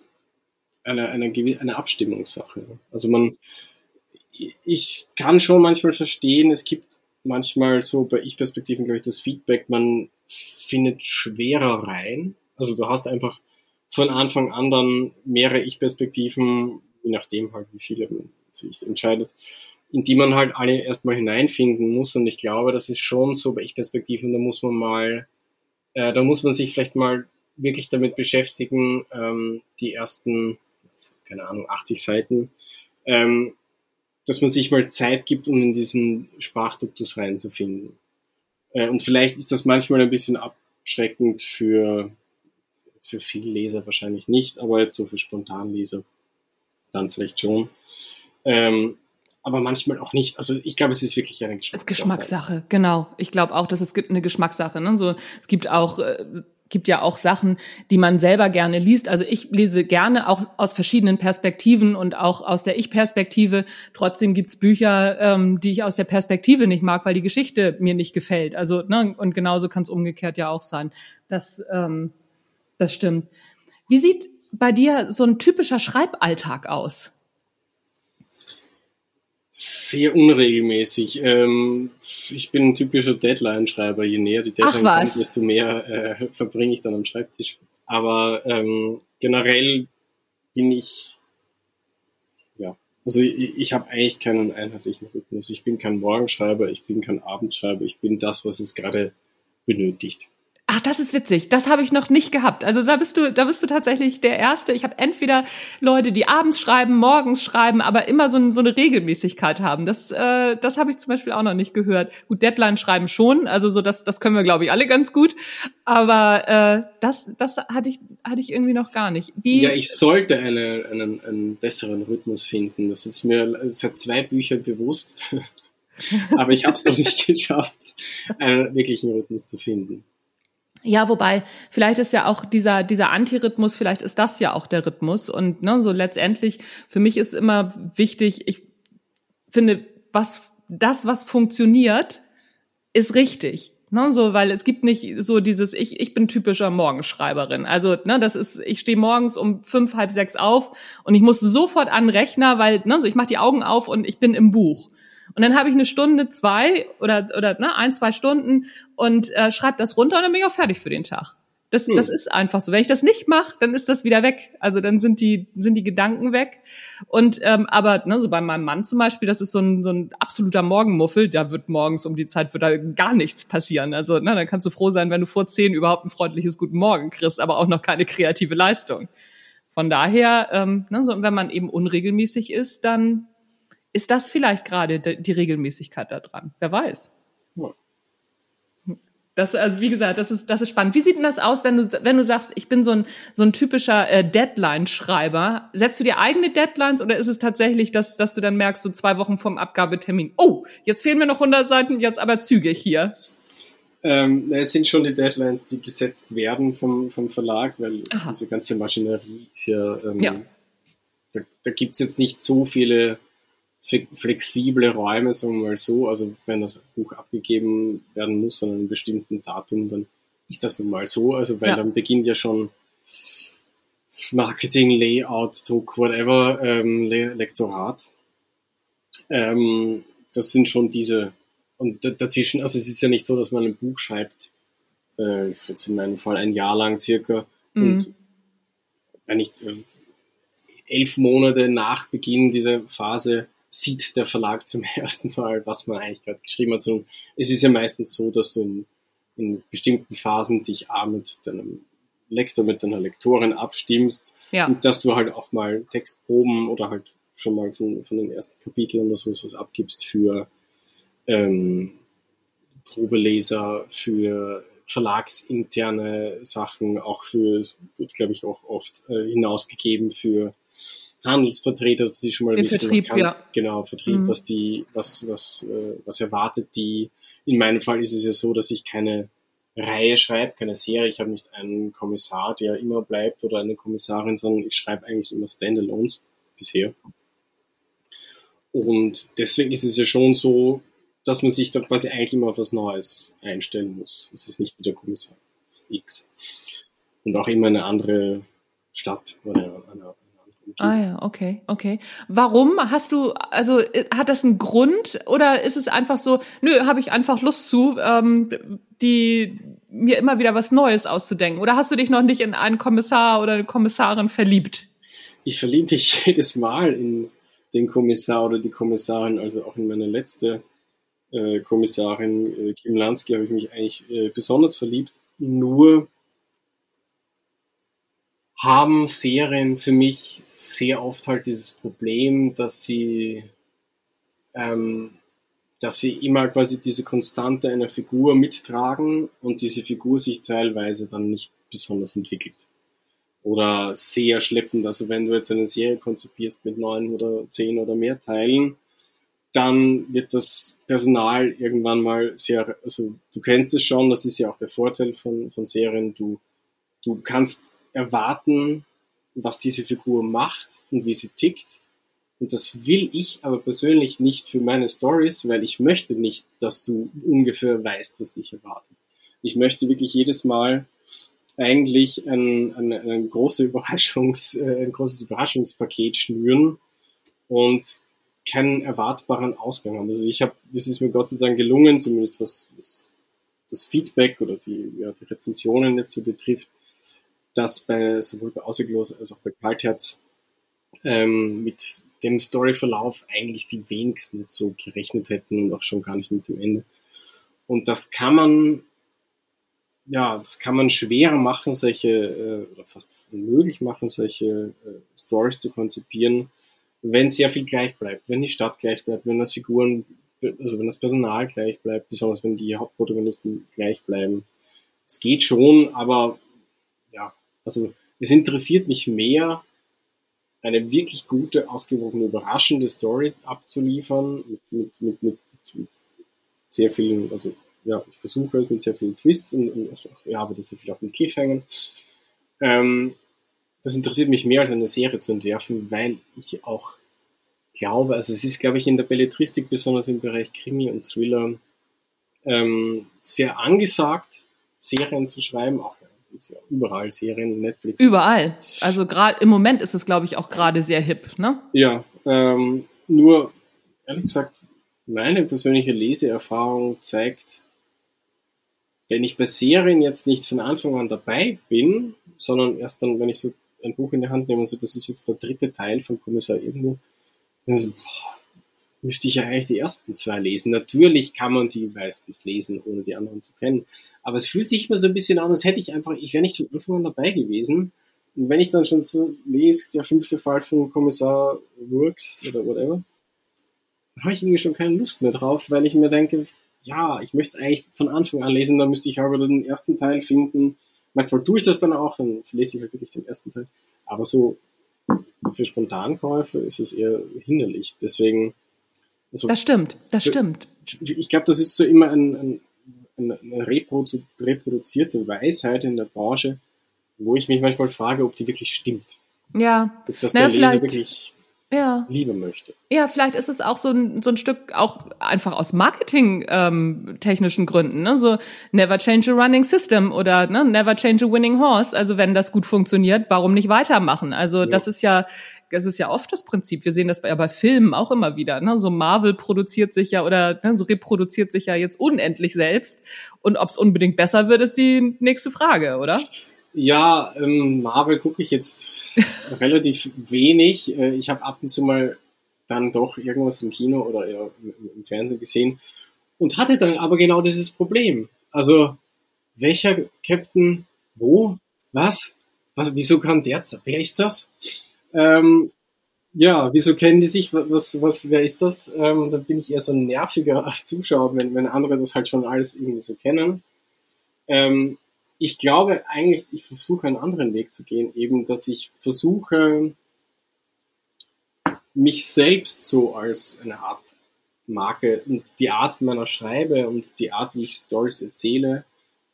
eine, eine, eine Abstimmungssache. Also man, ich kann schon manchmal verstehen, es gibt manchmal so bei Ich-Perspektiven, glaube ich, das Feedback, man findet schwerer rein. Also du hast einfach von Anfang an dann mehrere Ich-Perspektiven, je nachdem halt, wie viele man sich entscheidet, in die man halt alle erstmal hineinfinden muss. Und ich glaube, das ist schon so bei Ich-Perspektiven, da muss man mal, äh, da muss man sich vielleicht mal wirklich damit beschäftigen, ähm, die ersten keine Ahnung, 80 Seiten, ähm, dass man sich mal Zeit gibt, um in diesen Sprachduktus reinzufinden. Äh, und vielleicht ist das manchmal ein bisschen abschreckend für, für viele Leser wahrscheinlich nicht, aber jetzt so für Spontanleser dann vielleicht schon. Ähm, aber manchmal auch nicht. Also ich glaube, es ist wirklich eine Geschmackssache. Es ist Geschmackssache, genau. Ich glaube auch, dass es gibt eine Geschmackssache. Ne? So, es gibt auch äh, gibt ja auch Sachen, die man selber gerne liest. Also ich lese gerne auch aus verschiedenen Perspektiven und auch aus der Ich-Perspektive. Trotzdem gibt's Bücher, ähm, die ich aus der Perspektive nicht mag, weil die Geschichte mir nicht gefällt. Also ne, und genauso kann es umgekehrt ja auch sein. Das, ähm, das stimmt. Wie sieht bei dir so ein typischer Schreiballtag aus? Sehr unregelmäßig. Ähm, ich bin ein typischer Deadline-Schreiber. Je näher die Deadline kommt, desto mehr äh, verbringe ich dann am Schreibtisch. Aber ähm, generell bin ich, ja, also ich, ich habe eigentlich keinen einheitlichen Rhythmus. Ich bin kein Morgenschreiber, ich bin kein Abendschreiber, ich bin das, was es gerade benötigt. Ach, das ist witzig. Das habe ich noch nicht gehabt. Also da bist du, da bist du tatsächlich der Erste. Ich habe entweder Leute, die abends schreiben, morgens schreiben, aber immer so, so eine Regelmäßigkeit haben. Das, äh, das habe ich zum Beispiel auch noch nicht gehört. Gut, Deadline schreiben schon. Also so das, das können wir, glaube ich, alle ganz gut. Aber äh, das, das hatte ich, hatte ich irgendwie noch gar nicht. Wie? Ja, ich sollte eine, einen, einen besseren Rhythmus finden. Das ist mir seit zwei Büchern bewusst. [laughs] aber ich habe es noch nicht [laughs] geschafft, einen wirklichen Rhythmus zu finden. Ja, wobei, vielleicht ist ja auch dieser, dieser Antirhythmus, vielleicht ist das ja auch der Rhythmus. Und ne, so letztendlich, für mich ist immer wichtig, ich finde, was, das, was funktioniert, ist richtig. Ne, so, weil es gibt nicht so dieses, ich, ich bin typischer Morgenschreiberin. Also, ne, das ist, ich stehe morgens um fünf, halb sechs auf und ich muss sofort an den Rechner, weil, ne, so ich mache die Augen auf und ich bin im Buch. Und dann habe ich eine Stunde, zwei oder, oder ne, ein, zwei Stunden und äh, schreibe das runter und dann bin ich auch fertig für den Tag. Das, hm. das ist einfach so. Wenn ich das nicht mache, dann ist das wieder weg. Also dann sind die, sind die Gedanken weg. Und ähm, aber ne, so bei meinem Mann zum Beispiel, das ist so ein, so ein absoluter Morgenmuffel. Da wird morgens um die Zeit wird da gar nichts passieren. Also ne, dann kannst du froh sein, wenn du vor zehn überhaupt ein freundliches Guten Morgen kriegst, aber auch noch keine kreative Leistung. Von daher, ähm, ne, so, wenn man eben unregelmäßig ist, dann ist das vielleicht gerade die Regelmäßigkeit da dran. Wer weiß. Ja. Das, also wie gesagt, das ist, das ist spannend. Wie sieht denn das aus, wenn du, wenn du sagst, ich bin so ein, so ein typischer äh, Deadline-Schreiber? Setzt du dir eigene Deadlines oder ist es tatsächlich, dass, dass du dann merkst, so zwei Wochen vom Abgabetermin, oh, jetzt fehlen mir noch 100 Seiten, jetzt aber zügig hier? Ähm, es sind schon die Deadlines, die gesetzt werden vom, vom Verlag, weil Aha. diese ganze Maschinerie ist ja, ähm, ja. da, da gibt's jetzt nicht so viele flexible Räume, sagen wir mal so. Also wenn das Buch abgegeben werden muss an einem bestimmten Datum, dann ist das nun mal so. Also weil ja. dann beginnt ja schon Marketing, Layout, Druck, whatever, ähm, Le Lektorat. Ähm, das sind schon diese, und dazwischen, also es ist ja nicht so, dass man ein Buch schreibt, äh, jetzt in meinem Fall ein Jahr lang circa, mhm. und wenn ich äh, elf Monate nach Beginn dieser Phase sieht der Verlag zum [laughs] ersten Mal, was man eigentlich gerade geschrieben hat. Sondern es ist ja meistens so, dass du in, in bestimmten Phasen dich A mit deinem Lektor, mit deiner Lektorin abstimmst ja. und dass du halt auch mal Textproben oder halt schon mal von, von den ersten Kapiteln oder so was abgibst für ähm, Probeleser, für verlagsinterne Sachen, auch für, wird glaube ich auch oft äh, hinausgegeben für Handelsvertreter, dass sie schon mal Den wissen, Vertrieb, was kann, ja. genau, Vertrieb, mhm. was die, was, was, äh, was erwartet die. In meinem Fall ist es ja so, dass ich keine Reihe schreibe, keine Serie. Ich habe nicht einen Kommissar, der immer bleibt oder eine Kommissarin, sondern ich schreibe eigentlich immer Standalones bisher. Und deswegen ist es ja schon so, dass man sich da quasi eigentlich immer auf was Neues einstellen muss. Es ist nicht wie der Kommissar X. Und auch immer eine andere Stadt oder eine, Ah ja, okay, okay. Warum hast du, also äh, hat das einen Grund oder ist es einfach so, nö, habe ich einfach Lust zu, ähm, die mir immer wieder was Neues auszudenken? Oder hast du dich noch nicht in einen Kommissar oder eine Kommissarin verliebt? Ich verliebe mich [laughs] jedes Mal in den Kommissar oder die Kommissarin, also auch in meine letzte äh, Kommissarin äh, Kim Lansky habe ich mich eigentlich äh, besonders verliebt. Nur haben Serien für mich sehr oft halt dieses Problem, dass sie, ähm, dass sie immer quasi diese Konstante einer Figur mittragen und diese Figur sich teilweise dann nicht besonders entwickelt. Oder sehr schleppend. Also wenn du jetzt eine Serie konzipierst mit neun oder zehn oder mehr Teilen, dann wird das Personal irgendwann mal sehr, also du kennst es schon, das ist ja auch der Vorteil von, von Serien, du, du kannst erwarten, was diese Figur macht und wie sie tickt. Und das will ich aber persönlich nicht für meine Stories, weil ich möchte nicht, dass du ungefähr weißt, was dich erwartet. Ich möchte wirklich jedes Mal eigentlich ein, ein, ein, große Überraschungs, äh, ein großes Überraschungspaket schnüren und keinen erwartbaren Ausgang haben. Also ich habe, es ist mir Gott sei Dank gelungen, zumindest was, was das Feedback oder die, ja, die Rezensionen so betrifft, dass bei sowohl bei Ausweglos als auch bei Kaltherz ähm, mit dem Storyverlauf eigentlich die wenigsten so gerechnet hätten und auch schon gar nicht mit dem Ende. Und das kann man, ja, das kann man schwerer machen, solche, äh, oder fast unmöglich machen, solche äh, Stories zu konzipieren, wenn sehr viel gleich bleibt, wenn die Stadt gleich bleibt, wenn das Figuren, also wenn das Personal gleich bleibt, besonders wenn die Hauptprotagonisten gleich bleiben. Es geht schon, aber also es interessiert mich mehr, eine wirklich gute, ausgewogene, überraschende Story abzuliefern mit, mit, mit, mit, mit sehr vielen, also ja, ich versuche es mit sehr vielen Twists und, und ich arbeite sehr viel auch mit Cliffhangern. Ähm, das interessiert mich mehr als eine Serie zu entwerfen, weil ich auch glaube, also es ist, glaube ich, in der Belletristik, besonders im Bereich Krimi und Thriller, ähm, sehr angesagt, Serien zu schreiben, auch ist ja überall Serien, Netflix. Überall. Also gerade im Moment ist es, glaube ich, auch gerade sehr hip, ne? Ja, ähm, nur ehrlich gesagt, meine persönliche Leseerfahrung zeigt, wenn ich bei Serien jetzt nicht von Anfang an dabei bin, sondern erst dann, wenn ich so ein Buch in der Hand nehme und so, das ist jetzt der dritte Teil von Kommissar irgendwo, dann so, boah, müsste ich ja eigentlich die ersten zwei lesen. Natürlich kann man die meistens lesen, ohne die anderen zu kennen. Aber es fühlt sich immer so ein bisschen an, als hätte ich einfach, ich wäre nicht von Anfang an dabei gewesen. Und wenn ich dann schon so lese, der fünfte Fall von Kommissar Works oder whatever, dann habe ich irgendwie schon keine Lust mehr drauf, weil ich mir denke, ja, ich möchte es eigentlich von Anfang an lesen, dann müsste ich aber den ersten Teil finden. Manchmal tue ich das dann auch, dann lese ich halt wirklich den ersten Teil. Aber so für Spontankäufe ist es eher hinderlich. Deswegen also, das stimmt, das stimmt. Ich glaube, das ist so immer ein, ein, eine reprodu reproduzierte Weisheit in der Branche, wo ich mich manchmal frage, ob die wirklich stimmt. Ja. Ob das naja, der Leser wirklich ja. lieber möchte. Ja, vielleicht ist es auch so ein, so ein Stück auch einfach aus Marketing-technischen ähm, Gründen, ne? So never change a running system oder ne, never change a winning horse. Also wenn das gut funktioniert, warum nicht weitermachen? Also ja. das ist ja das ist ja oft das Prinzip. Wir sehen das bei, bei Filmen auch immer wieder. Ne? So Marvel produziert sich ja oder ne, so reproduziert sich ja jetzt unendlich selbst. Und ob es unbedingt besser wird, ist die nächste Frage, oder? [laughs] Ja, ähm, Marvel gucke ich jetzt [laughs] relativ wenig. Äh, ich habe ab und zu mal dann doch irgendwas im Kino oder ja, im, im, Fernsehen gesehen und hatte dann aber genau dieses Problem. Also, welcher Captain, wo, was, was, wieso kann der, wer ist das? Ähm, ja, wieso kennen die sich? Was, was, wer ist das? Ähm, da bin ich eher so ein nerviger [laughs] Zuschauer, wenn, wenn andere das halt schon alles irgendwie so kennen. Ähm, ich glaube eigentlich, ich versuche einen anderen Weg zu gehen, eben, dass ich versuche, mich selbst so als eine Art Marke und die Art meiner Schreibe und die Art, wie ich Stories erzähle,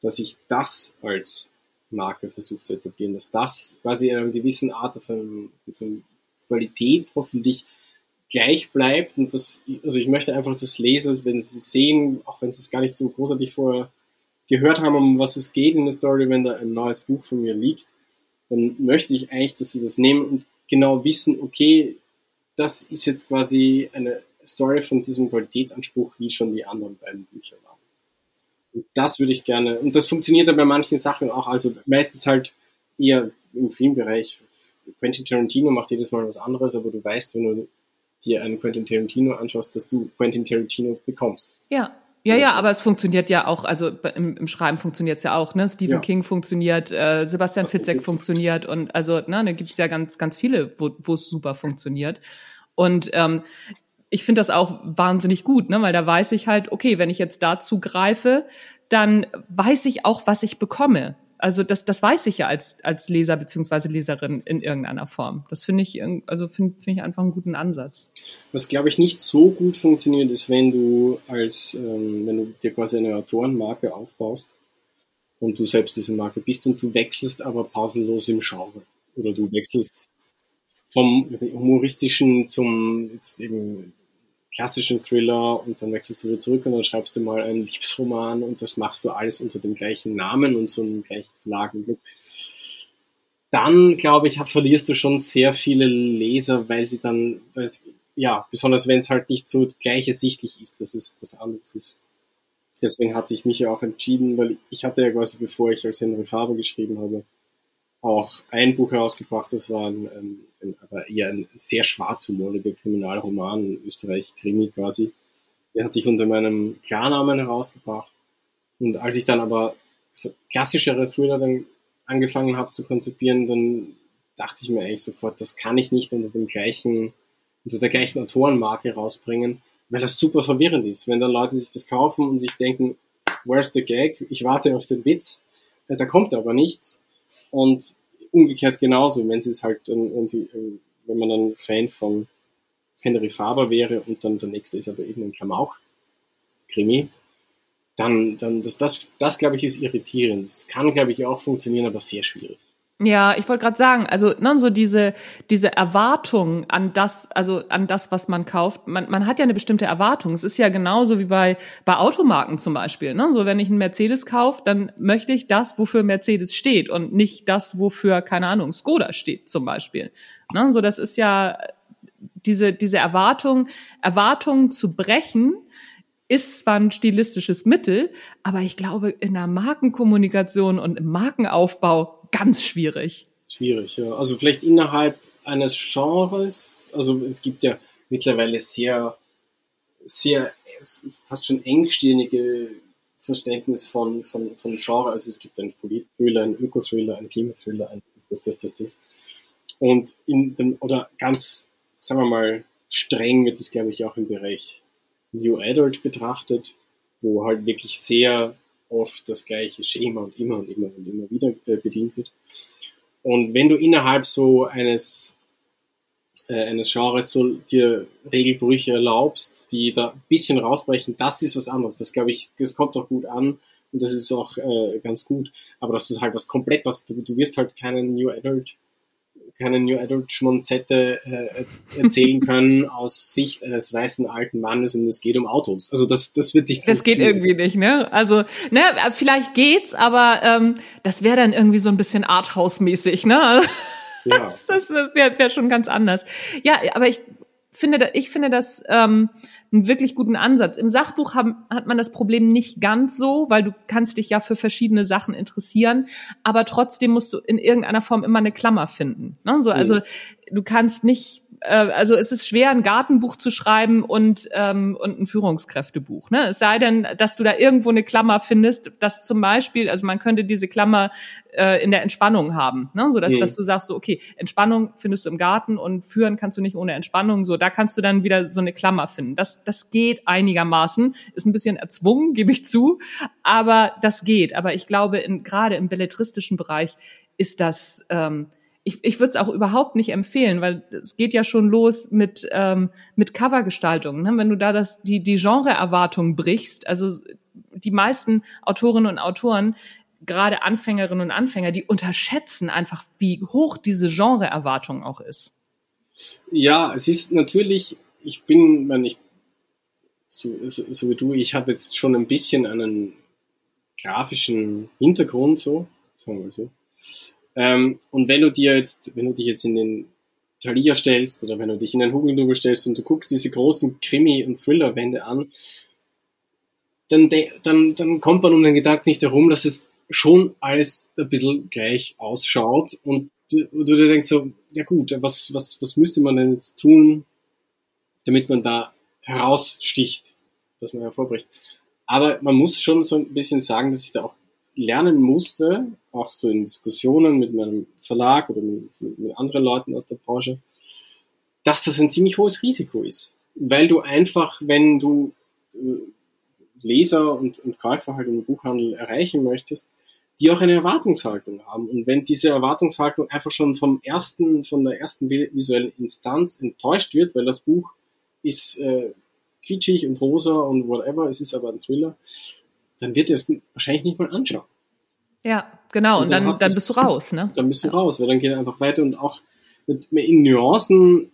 dass ich das als Marke versucht zu etablieren, dass das quasi in einer gewissen Art auf einer gewissen Qualität hoffentlich gleich bleibt und das, also ich möchte einfach das Leser, wenn sie sehen, auch wenn sie es gar nicht so großartig vorher gehört haben, um was es geht in der Story, wenn da ein neues Buch von mir liegt, dann möchte ich eigentlich, dass sie das nehmen und genau wissen, okay, das ist jetzt quasi eine Story von diesem Qualitätsanspruch, wie schon die anderen beiden Bücher waren. Und das würde ich gerne, und das funktioniert dann bei manchen Sachen auch, also meistens halt eher im Filmbereich. Quentin Tarantino macht jedes Mal was anderes, aber du weißt, wenn du dir einen Quentin Tarantino anschaust, dass du Quentin Tarantino bekommst. Ja. Ja, ja, aber es funktioniert ja auch, also im, im Schreiben funktioniert es ja auch, ne? Stephen ja. King funktioniert, äh, Sebastian Fitzek funktioniert und also, ne, da gibt es ja ganz, ganz viele, wo es super funktioniert. Und ähm, ich finde das auch wahnsinnig gut, ne? weil da weiß ich halt, okay, wenn ich jetzt dazu greife, dann weiß ich auch, was ich bekomme. Also das, das weiß ich ja als, als Leser beziehungsweise Leserin in irgendeiner Form. Das finde ich, also finde find ich einfach einen guten Ansatz. Was glaube ich nicht so gut funktioniert, ist, wenn du als, ähm, wenn du dir quasi eine Autorenmarke aufbaust und du selbst diese Marke bist und du wechselst aber pausenlos im Genre. Oder du wechselst vom humoristischen zum jetzt eben klassischen Thriller und dann wechselst du wieder zurück und dann schreibst du mal einen Liebesroman und das machst du alles unter dem gleichen Namen und so einem gleichen Verlag. Dann, glaube ich, verlierst du schon sehr viele Leser, weil sie dann, ja, besonders wenn es halt nicht so gleich ersichtlich ist, dass es das anderes ist. Deswegen hatte ich mich ja auch entschieden, weil ich hatte ja quasi, bevor ich als Henry Faber geschrieben habe, auch ein Buch herausgebracht, das war ein, ein, ein aber eher ein sehr schwarzhumoriger Kriminalroman, ein Österreich-Krimi quasi. Den hatte ich unter meinem Klarnamen herausgebracht. Und als ich dann aber so klassischere Thriller dann angefangen habe zu konzipieren, dann dachte ich mir eigentlich sofort, das kann ich nicht unter dem gleichen, unter der gleichen Autorenmarke rausbringen, weil das super verwirrend ist. Wenn dann Leute sich das kaufen und sich denken, where's the gag? Ich warte auf den Witz, äh, da kommt aber nichts und umgekehrt genauso, wenn sie es halt, wenn, sie, wenn man dann Fan von Henry Faber wäre und dann der nächste ist aber eben ein Klamauk-Krimi, dann, dann das, das, das glaube ich, ist irritierend. Das kann, glaube ich, auch funktionieren, aber sehr schwierig. Ja, ich wollte gerade sagen, also ne, so diese diese Erwartung an das, also an das, was man kauft. Man, man hat ja eine bestimmte Erwartung. Es ist ja genauso wie bei bei Automarken zum Beispiel. Ne? So wenn ich einen Mercedes kaufe, dann möchte ich das, wofür Mercedes steht und nicht das, wofür keine Ahnung Skoda steht zum Beispiel. Ne? So das ist ja diese diese Erwartung, Erwartungen zu brechen ist zwar ein stilistisches Mittel, aber ich glaube, in der Markenkommunikation und im Markenaufbau ganz schwierig. Schwierig, ja. Also vielleicht innerhalb eines Genres, also es gibt ja mittlerweile sehr, sehr, fast schon engstirnige Verständnis von, von, von Genre. Also es gibt einen Polit-Thriller, einen Öko-Thriller, einen Klimathriller, ein das, das, das, das. Und in dem, oder ganz, sagen wir mal, streng wird es, glaube ich, auch im Bereich New Adult betrachtet, wo halt wirklich sehr oft das gleiche Schema und immer und immer und immer wieder äh, bedient wird. Und wenn du innerhalb so eines äh, eines Genres so dir Regelbrüche erlaubst, die da ein bisschen rausbrechen, das ist was anderes. Das glaube ich, das kommt auch gut an und das ist auch äh, ganz gut. Aber das ist halt was komplett, was du, du wirst halt keinen New Adult keine New Adult Schmonzette äh, erzählen können [laughs] aus Sicht eines weißen alten Mannes und es geht um Autos. Also das, das wird dich. Das geht irgendwie nicht, ne? Also, ne, vielleicht geht's, aber ähm, das wäre dann irgendwie so ein bisschen Arthouse-mäßig, ne? [laughs] Ja. Das, das wäre wär schon ganz anders. Ja, aber ich finde, ich finde das ähm, einen wirklich guten Ansatz. Im Sachbuch haben, hat man das Problem nicht ganz so, weil du kannst dich ja für verschiedene Sachen interessieren, aber trotzdem musst du in irgendeiner Form immer eine Klammer finden. Ne? So, also du kannst nicht äh, also es ist schwer, ein Gartenbuch zu schreiben und, ähm, und ein Führungskräftebuch. Ne? Es sei denn, dass du da irgendwo eine Klammer findest, dass zum Beispiel, also man könnte diese Klammer äh, in der Entspannung haben, ne? so dass, mhm. dass du sagst, so okay, Entspannung findest du im Garten und führen kannst du nicht ohne Entspannung. So, da kannst du dann wieder so eine Klammer finden. Das, das geht einigermaßen, ist ein bisschen erzwungen, gebe ich zu, aber das geht. Aber ich glaube, in, gerade im belletristischen Bereich ist das ähm, ich, ich würde es auch überhaupt nicht empfehlen, weil es geht ja schon los mit, ähm, mit Covergestaltung. Ne? Wenn du da das, die, die Genre-Erwartung brichst, also die meisten Autorinnen und Autoren, gerade Anfängerinnen und Anfänger, die unterschätzen einfach, wie hoch diese Genre-Erwartung auch ist. Ja, es ist natürlich, ich bin, wenn ich, so, so, so wie du, ich habe jetzt schon ein bisschen einen grafischen Hintergrund, so, sagen wir so. Ähm, und wenn du dir jetzt, wenn du dich jetzt in den Thalia stellst oder wenn du dich in den Hugendubel stellst und du guckst diese großen Krimi- und Thriller-Wände an, dann, dann, dann kommt man um den Gedanken nicht herum, dass es schon alles ein bisschen gleich ausschaut und du, du dir denkst so, ja gut, was, was, was müsste man denn jetzt tun, damit man da heraussticht, dass man hervorbricht. Aber man muss schon so ein bisschen sagen, dass ich da auch lernen musste, auch so in Diskussionen mit meinem Verlag oder mit, mit, anderen Leuten aus der Branche, dass das ein ziemlich hohes Risiko ist. Weil du einfach, wenn du äh, Leser und, und Käufer halt im Buchhandel erreichen möchtest, die auch eine Erwartungshaltung haben. Und wenn diese Erwartungshaltung einfach schon vom ersten, von der ersten visuellen Instanz enttäuscht wird, weil das Buch ist äh, kitschig und rosa und whatever, es ist aber ein Thriller, dann wird er es wahrscheinlich nicht mal anschauen. Ja, genau. Und, und dann, dann, dann bist du raus, ne? Dann bist du raus, weil dann geht er einfach weiter und auch mit, in Nuancen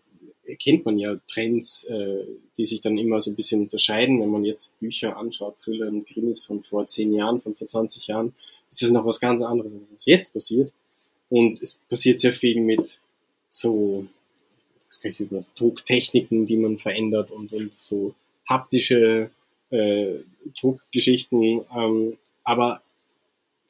kennt man ja Trends, äh, die sich dann immer so ein bisschen unterscheiden. Wenn man jetzt Bücher anschaut, Thriller und Krimis von vor zehn Jahren, von vor 20 Jahren, ist das noch was ganz anderes, als was jetzt passiert. Und es passiert sehr viel mit so, was kann ich über das, Drucktechniken, die man verändert und, und so haptische äh, Druckgeschichten. Ähm, aber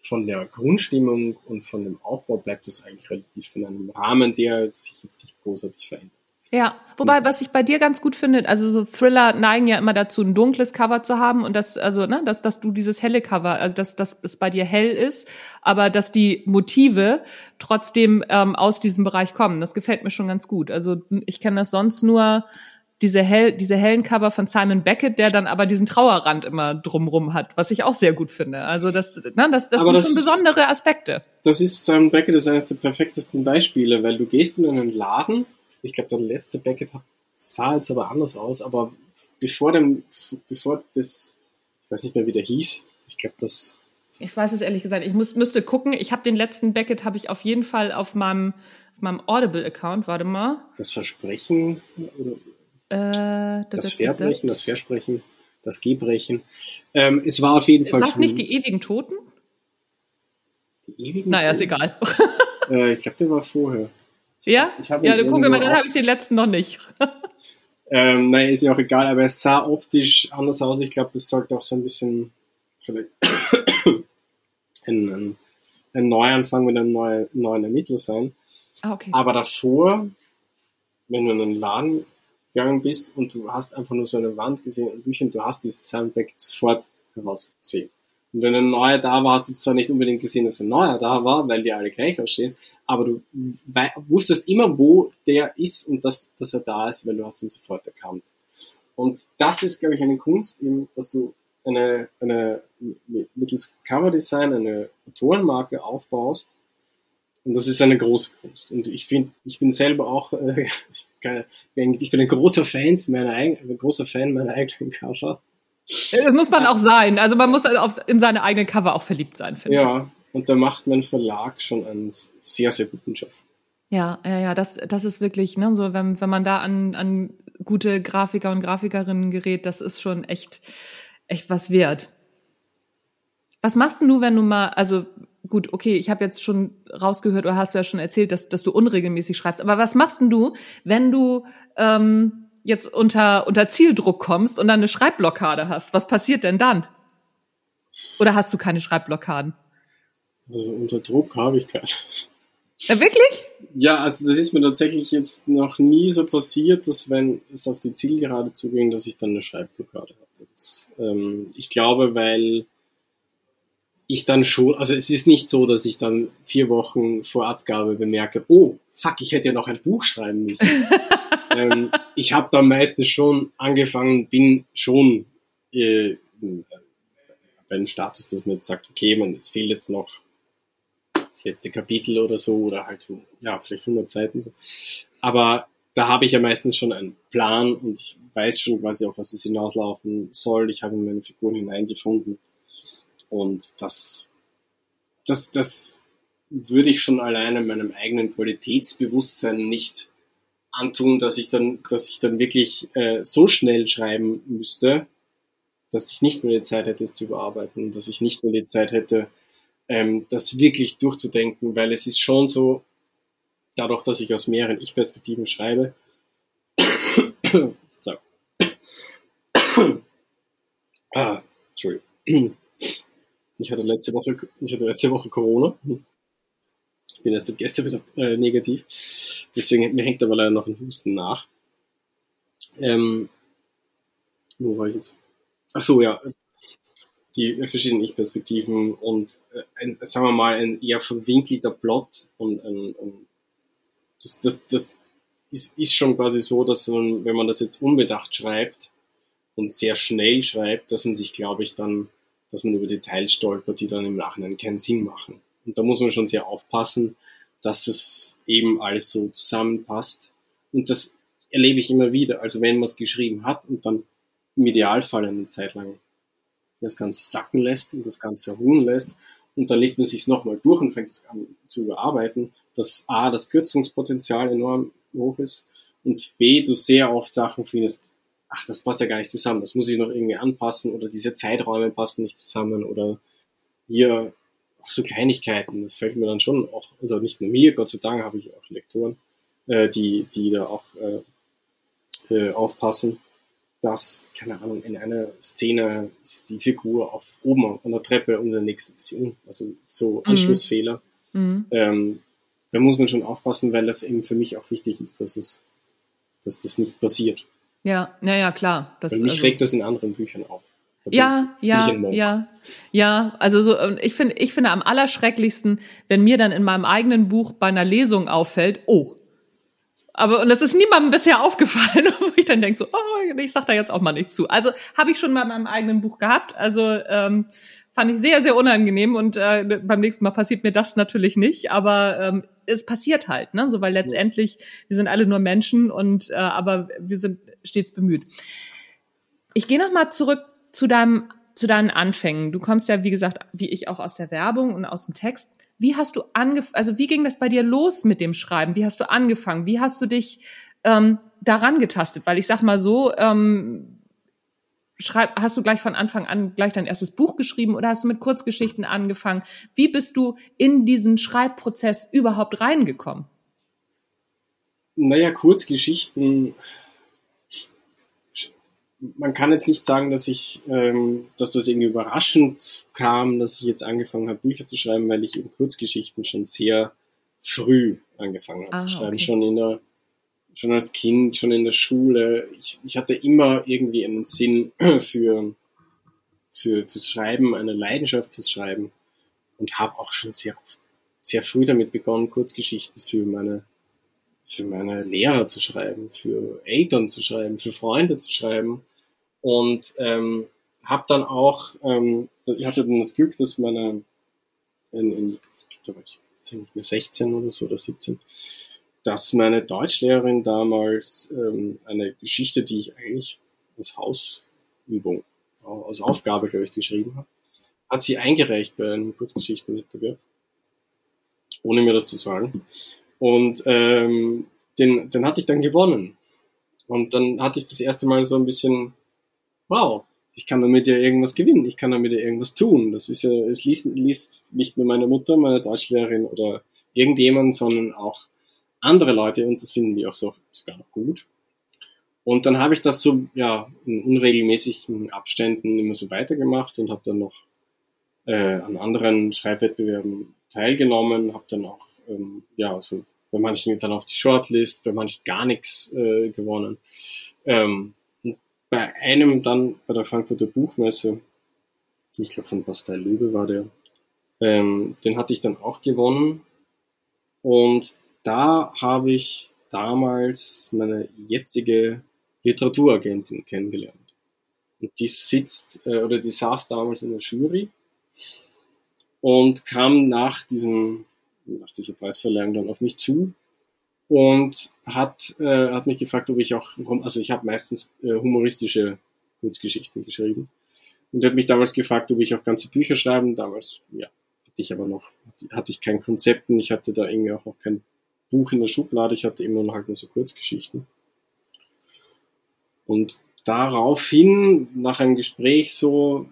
von der Grundstimmung und von dem Aufbau bleibt es eigentlich relativ in einem Rahmen, der sich jetzt nicht großartig verändert. Ja, wobei, was ich bei dir ganz gut finde, also so Thriller neigen ja immer dazu, ein dunkles Cover zu haben und das, also, ne, dass, dass du dieses helle Cover, also dass, dass es bei dir hell ist, aber dass die Motive trotzdem ähm, aus diesem Bereich kommen. Das gefällt mir schon ganz gut. Also ich kenne das sonst nur diese, hell, diese hellen Cover von Simon Beckett, der dann aber diesen Trauerrand immer drumrum hat, was ich auch sehr gut finde. Also das, ne, das, das sind das schon besondere Aspekte. Das ist, Simon Beckett ist eines der perfektesten Beispiele, weil du gehst in einen Laden, ich glaube, der letzte Beckett sah jetzt aber anders aus, aber bevor dem, bevor das, ich weiß nicht mehr, wie der hieß, ich glaube, das Ich weiß es ehrlich gesagt. Ich muss, müsste gucken. Ich habe den letzten Beckett habe ich auf jeden Fall auf meinem, auf meinem Audible-Account. Warte mal. Das Versprechen oder äh, das Verbrechen, das Versprechen, das Gebrechen. Ähm, es war auf jeden Fall. Was nicht die ewigen Toten? Die ewigen naja, ist egal. [laughs] äh, ich glaube, der war vorher. Ja? Ich ja, dann gucke mal, dann habe ich den letzten noch nicht. [laughs] ähm, naja, ist ja auch egal, aber es sah optisch anders aus. Ich glaube, es sollte auch so ein bisschen vielleicht [coughs] ein, ein, ein Neuanfang mit einem neuen, neuen Ermittler sein. Ah, okay. Aber davor, wenn du in einen Laden gegangen bist und du hast einfach nur so eine Wand gesehen und Büchern, du hast dieses Soundback sofort herausgesehen. Und wenn ein neuer da war, hast du zwar nicht unbedingt gesehen, dass ein neuer da war, weil die alle gleich aussehen, aber du wusstest immer, wo der ist und dass, dass er da ist, weil du hast ihn sofort erkannt. Und das ist, glaube ich, eine Kunst, eben, dass du eine, eine mittels Coverdesign eine Autorenmarke aufbaust. Und das ist eine große Kunst. Und ich finde, ich bin selber auch, äh, [laughs] ich bin ein großer Fan meiner eigenen, ein großer Fan meiner eigenen Cover. Das muss man auch sein. Also man muss auf, in seine eigenen Cover auch verliebt sein, finde ja, ich. Ja, und da macht mein Verlag schon einen sehr, sehr guten Job. Ja, ja, ja, das, das ist wirklich, ne, so, wenn, wenn man da an, an gute Grafiker und Grafikerinnen gerät, das ist schon echt, echt was wert. Was machst du, wenn du mal, also gut, okay, ich habe jetzt schon rausgehört oder hast du ja schon erzählt, dass, dass du unregelmäßig schreibst, aber was machst denn du, wenn du ähm, jetzt unter, unter Zieldruck kommst und dann eine Schreibblockade hast? Was passiert denn dann? Oder hast du keine Schreibblockaden? Also unter Druck habe ich keine. Ja, wirklich? Ja, also das ist mir tatsächlich jetzt noch nie so passiert, dass wenn es auf die Zielgerade zuging, dass ich dann eine Schreibblockade habe. Das, ähm, ich glaube, weil ich dann schon, also es ist nicht so, dass ich dann vier Wochen vor Abgabe bemerke, oh, fuck, ich hätte ja noch ein Buch schreiben müssen. [laughs] ähm, ich habe dann meistens schon angefangen, bin schon äh, bei einem Status, dass man jetzt sagt, okay, man, es fehlt jetzt noch das letzte Kapitel oder so oder halt, ja, vielleicht 100 Seiten. So. Aber da habe ich ja meistens schon einen Plan und ich weiß schon quasi, auf was es hinauslaufen soll. Ich habe in meine Figuren hineingefunden. Und das, das, das würde ich schon alleine meinem eigenen Qualitätsbewusstsein nicht antun, dass ich dann, dass ich dann wirklich äh, so schnell schreiben müsste, dass ich nicht mehr die Zeit hätte, es zu überarbeiten dass ich nicht mehr die Zeit hätte, ähm, das wirklich durchzudenken, weil es ist schon so, dadurch, dass ich aus mehreren Ich-Perspektiven schreibe, [coughs] [coughs] ah, Entschuldigung. Ich hatte letzte Woche, ich hatte letzte Woche Corona. Ich bin erst gestern wieder äh, negativ. Deswegen mir hängt aber leider noch ein Husten nach. Ähm, wo war ich jetzt? Ach so, ja. Die verschiedenen Ich-Perspektiven und äh, ein, sagen wir mal, ein eher verwinkelter Plot und ein, ein das, das, das ist, ist schon quasi so, dass man, wenn man das jetzt unbedacht schreibt und sehr schnell schreibt, dass man sich, glaube ich, dann, dass man über Details stolpert, die dann im Nachhinein keinen Sinn machen. Und da muss man schon sehr aufpassen, dass es eben alles so zusammenpasst. Und das erlebe ich immer wieder. Also wenn man es geschrieben hat und dann im Idealfall eine Zeit lang das Ganze sacken lässt und das Ganze ruhen lässt und dann liest man sich nochmal durch und fängt es an zu überarbeiten, dass A, das Kürzungspotenzial enorm hoch ist und B, du sehr oft Sachen findest, ach, das passt ja gar nicht zusammen, das muss ich noch irgendwie anpassen oder diese Zeiträume passen nicht zusammen oder hier auch so Kleinigkeiten, das fällt mir dann schon auch, also nicht nur mir, Gott sei Dank habe ich auch Lektoren, äh, die, die da auch äh, äh, aufpassen, dass, keine Ahnung, in einer Szene ist die Figur auf oben an der Treppe und der nächsten Szene, also so mhm. Anschlussfehler. Mhm. Ähm, da muss man schon aufpassen, weil das eben für mich auch wichtig ist, dass es, dass das nicht passiert. Ja, ja, ja, klar. Das, weil mich also, regt das in anderen Büchern auf. Ja, ja, ja, ja. Also so, ich finde, ich finde am allerschrecklichsten, wenn mir dann in meinem eigenen Buch bei einer Lesung auffällt, oh, aber und das ist niemandem bisher aufgefallen, [laughs] wo ich dann denke so, oh, ich sag da jetzt auch mal nichts zu. Also habe ich schon mal in meinem eigenen Buch gehabt. Also ähm, fand ich sehr, sehr unangenehm und äh, beim nächsten Mal passiert mir das natürlich nicht, aber ähm, es passiert halt, ne? So weil letztendlich wir sind alle nur Menschen und äh, aber wir sind stets bemüht. Ich gehe noch mal zurück zu deinem zu deinen Anfängen. Du kommst ja, wie gesagt, wie ich auch aus der Werbung und aus dem Text. Wie hast du angefangen, also wie ging das bei dir los mit dem Schreiben? Wie hast du angefangen? Wie hast du dich ähm, daran getastet? Weil ich sag mal so, ähm, schreib, hast du gleich von Anfang an gleich dein erstes Buch geschrieben oder hast du mit Kurzgeschichten angefangen? Wie bist du in diesen Schreibprozess überhaupt reingekommen? Naja, Kurzgeschichten man kann jetzt nicht sagen, dass ich, ähm, dass das irgendwie überraschend kam, dass ich jetzt angefangen habe, Bücher zu schreiben, weil ich eben Kurzgeschichten schon sehr früh angefangen habe ah, zu schreiben, okay. schon in der, schon als Kind, schon in der Schule. Ich, ich hatte immer irgendwie einen Sinn [clears throat] für, für fürs Schreiben, eine Leidenschaft fürs Schreiben und habe auch schon sehr sehr früh damit begonnen, Kurzgeschichten für meine für meine Lehrer zu schreiben, für Eltern zu schreiben, für Freunde zu schreiben und ähm, habe dann auch, ähm, ich hatte dann das Glück, dass meine, in, in, ich nicht mehr 16 oder so oder 17, dass meine Deutschlehrerin damals ähm, eine Geschichte, die ich eigentlich als Hausübung, als Aufgabe, glaube ich, geschrieben habe, hat sie eingereicht bei einem Kurzgeschichtenwettbewerb, ohne mir das zu sagen. Und ähm, den, den hatte ich dann gewonnen. Und dann hatte ich das erste Mal so ein bisschen wow, ich kann damit ja irgendwas gewinnen, ich kann damit ja irgendwas tun. Das ist ja, es liest, liest nicht nur meine Mutter, meine Deutschlehrerin oder irgendjemand, sondern auch andere Leute und das finden die auch so sogar noch gut. Und dann habe ich das so ja in unregelmäßigen Abständen immer so weitergemacht und habe dann noch äh, an anderen Schreibwettbewerben teilgenommen, habe dann auch ähm, ja so bei manchen dann auf die Shortlist, bei manchen gar nichts äh, gewonnen. Ähm, bei einem dann bei der Frankfurter Buchmesse, ich glaube von Bastei Löbe war der, ähm, den hatte ich dann auch gewonnen. Und da habe ich damals meine jetzige Literaturagentin kennengelernt. Und die sitzt, äh, oder die saß damals in der Jury und kam nach diesem, nach dieser Preisverleihung dann auf mich zu und hat, äh, hat mich gefragt, ob ich auch, also ich habe meistens äh, humoristische Kurzgeschichten geschrieben und hat mich damals gefragt, ob ich auch ganze Bücher schreiben. Damals, ja, hatte ich aber noch, hatte ich kein Konzept und ich hatte da irgendwie auch noch kein Buch in der Schublade, ich hatte immer noch halt nur so Kurzgeschichten. Und daraufhin, nach einem Gespräch so,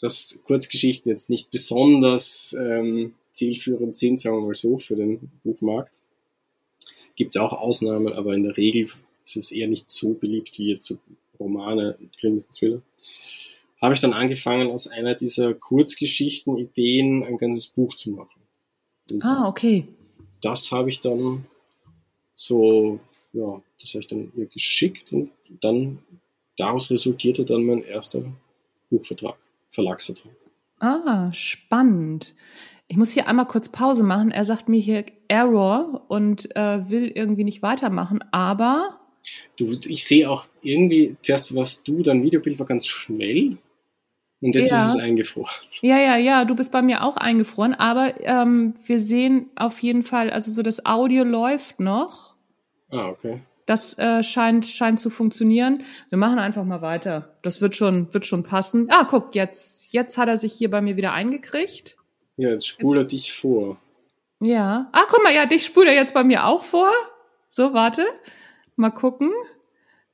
dass Kurzgeschichten jetzt nicht besonders ähm, zielführend sind, sagen wir mal so, für den Buchmarkt, Gibt es auch Ausnahmen, aber in der Regel ist es eher nicht so beliebt wie jetzt so Romane, Krimi-Thriller. Habe ich dann angefangen, aus einer dieser Kurzgeschichten, Ideen ein ganzes Buch zu machen. Und ah, okay. Das habe ich dann so, ja, das habe ich dann ihr geschickt und dann daraus resultierte dann mein erster Buchvertrag, Verlagsvertrag. Ah, spannend. Ich muss hier einmal kurz Pause machen. Er sagt mir hier Error und äh, will irgendwie nicht weitermachen, aber. Du, ich sehe auch irgendwie, zuerst warst du, dein Videobild war ganz schnell und jetzt ja. ist es eingefroren. Ja, ja, ja, du bist bei mir auch eingefroren, aber ähm, wir sehen auf jeden Fall, also so das Audio läuft noch. Ah, okay. Das äh, scheint, scheint zu funktionieren. Wir machen einfach mal weiter. Das wird schon, wird schon passen. Ah, guck, jetzt, jetzt hat er sich hier bei mir wieder eingekriegt. Ja, jetzt spule jetzt, dich vor. Ja. Ah, guck mal, ja, dich spult er jetzt bei mir auch vor. So, warte. Mal gucken.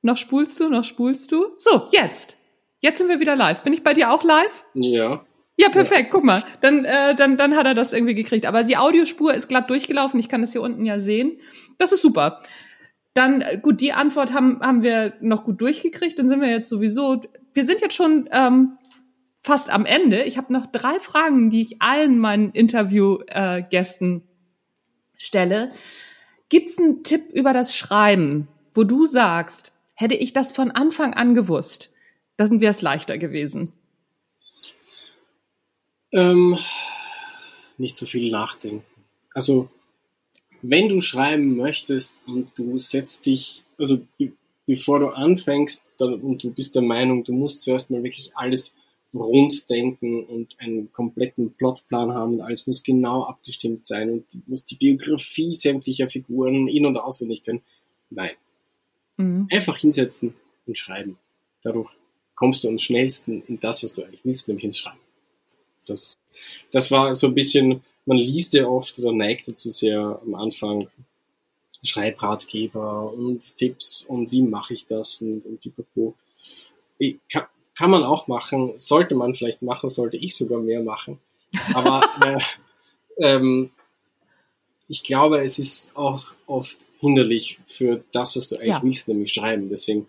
Noch spulst du, noch spulst du. So, jetzt. Jetzt sind wir wieder live. Bin ich bei dir auch live? Ja. Ja, perfekt. Ja. Guck mal, dann, äh, dann, dann hat er das irgendwie gekriegt. Aber die Audiospur ist glatt durchgelaufen. Ich kann das hier unten ja sehen. Das ist super. Dann, äh, gut, die Antwort haben, haben wir noch gut durchgekriegt. Dann sind wir jetzt sowieso, wir sind jetzt schon ähm, fast am Ende. Ich habe noch drei Fragen, die ich allen meinen Interviewgästen äh, stelle. Gibt's einen Tipp über das Schreiben, wo du sagst, hätte ich das von Anfang an gewusst, dann wäre es leichter gewesen? Ähm, nicht zu viel nachdenken. Also, wenn du schreiben möchtest und du setzt dich, also bevor du anfängst dann, und du bist der Meinung, du musst zuerst mal wirklich alles rund denken und einen kompletten Plotplan haben und alles muss genau abgestimmt sein und muss die Biografie sämtlicher Figuren in- und auswendig können. Nein. Mhm. Einfach hinsetzen und schreiben. Dadurch kommst du am schnellsten in das, was du eigentlich willst, nämlich ins Schreiben. Das, das war so ein bisschen, man liest ja oft oder neigt dazu sehr am Anfang Schreibratgeber und Tipps und wie mache ich das und, und pipapo. Kann, kann man auch machen, sollte man vielleicht machen, sollte ich sogar mehr machen. Aber [laughs] äh, ähm, ich glaube, es ist auch oft hinderlich für das, was du eigentlich ja. willst, nämlich schreiben. Deswegen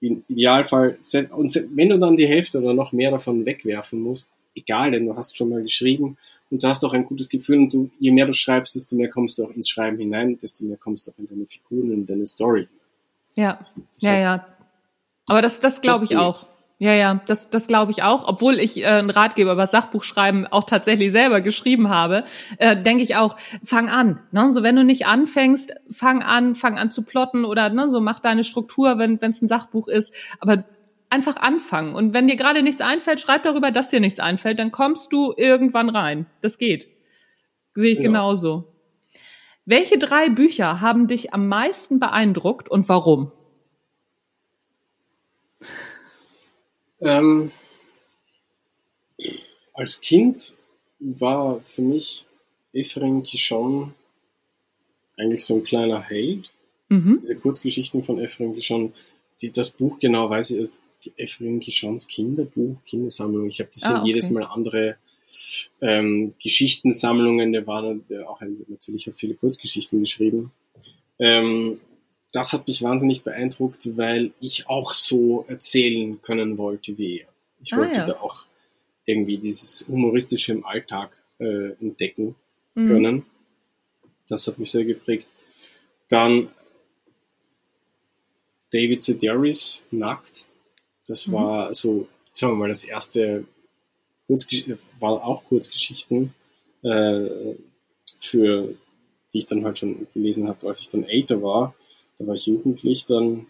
im Idealfall, und wenn du dann die Hälfte oder noch mehr davon wegwerfen musst, egal, denn du hast schon mal geschrieben und du hast auch ein gutes Gefühl und du, je mehr du schreibst, desto mehr kommst du auch ins Schreiben hinein, desto mehr kommst du auch in deine Figuren, in deine Story. Ja, das ja, heißt, ja. Aber das, das glaube ich auch. Ja, ja, das, das glaube ich auch. Obwohl ich äh, einen Ratgeber über Sachbuchschreiben auch tatsächlich selber geschrieben habe, äh, denke ich auch, fang an. Ne? So, wenn du nicht anfängst, fang an, fang an zu plotten oder ne, so mach deine Struktur, wenn es ein Sachbuch ist. Aber einfach anfangen. Und wenn dir gerade nichts einfällt, schreib darüber, dass dir nichts einfällt, dann kommst du irgendwann rein. Das geht. Sehe ich ja. genauso. Welche drei Bücher haben dich am meisten beeindruckt und warum? Ähm, als Kind war für mich Ephraim Kishon eigentlich so ein kleiner Held. Mhm. Diese Kurzgeschichten von Ephraim Kishon, die, das Buch genau weiß ich, ist Ephraim Kishons Kinderbuch, Kindersammlung. Ich habe das ah, okay. jedes Mal andere ähm, Geschichtensammlungen, der war der auch natürlich hat viele Kurzgeschichten geschrieben. Ähm, das hat mich wahnsinnig beeindruckt, weil ich auch so erzählen können wollte wie er. Ich ah, wollte ja. da auch irgendwie dieses Humoristische im Alltag äh, entdecken mhm. können. Das hat mich sehr geprägt. Dann David Sedaris, Nackt. Das mhm. war so, sagen wir mal, das erste, Kurzgesch war auch Kurzgeschichten, äh, für die ich dann halt schon gelesen habe, als ich dann älter war da war ich jugendlich, dann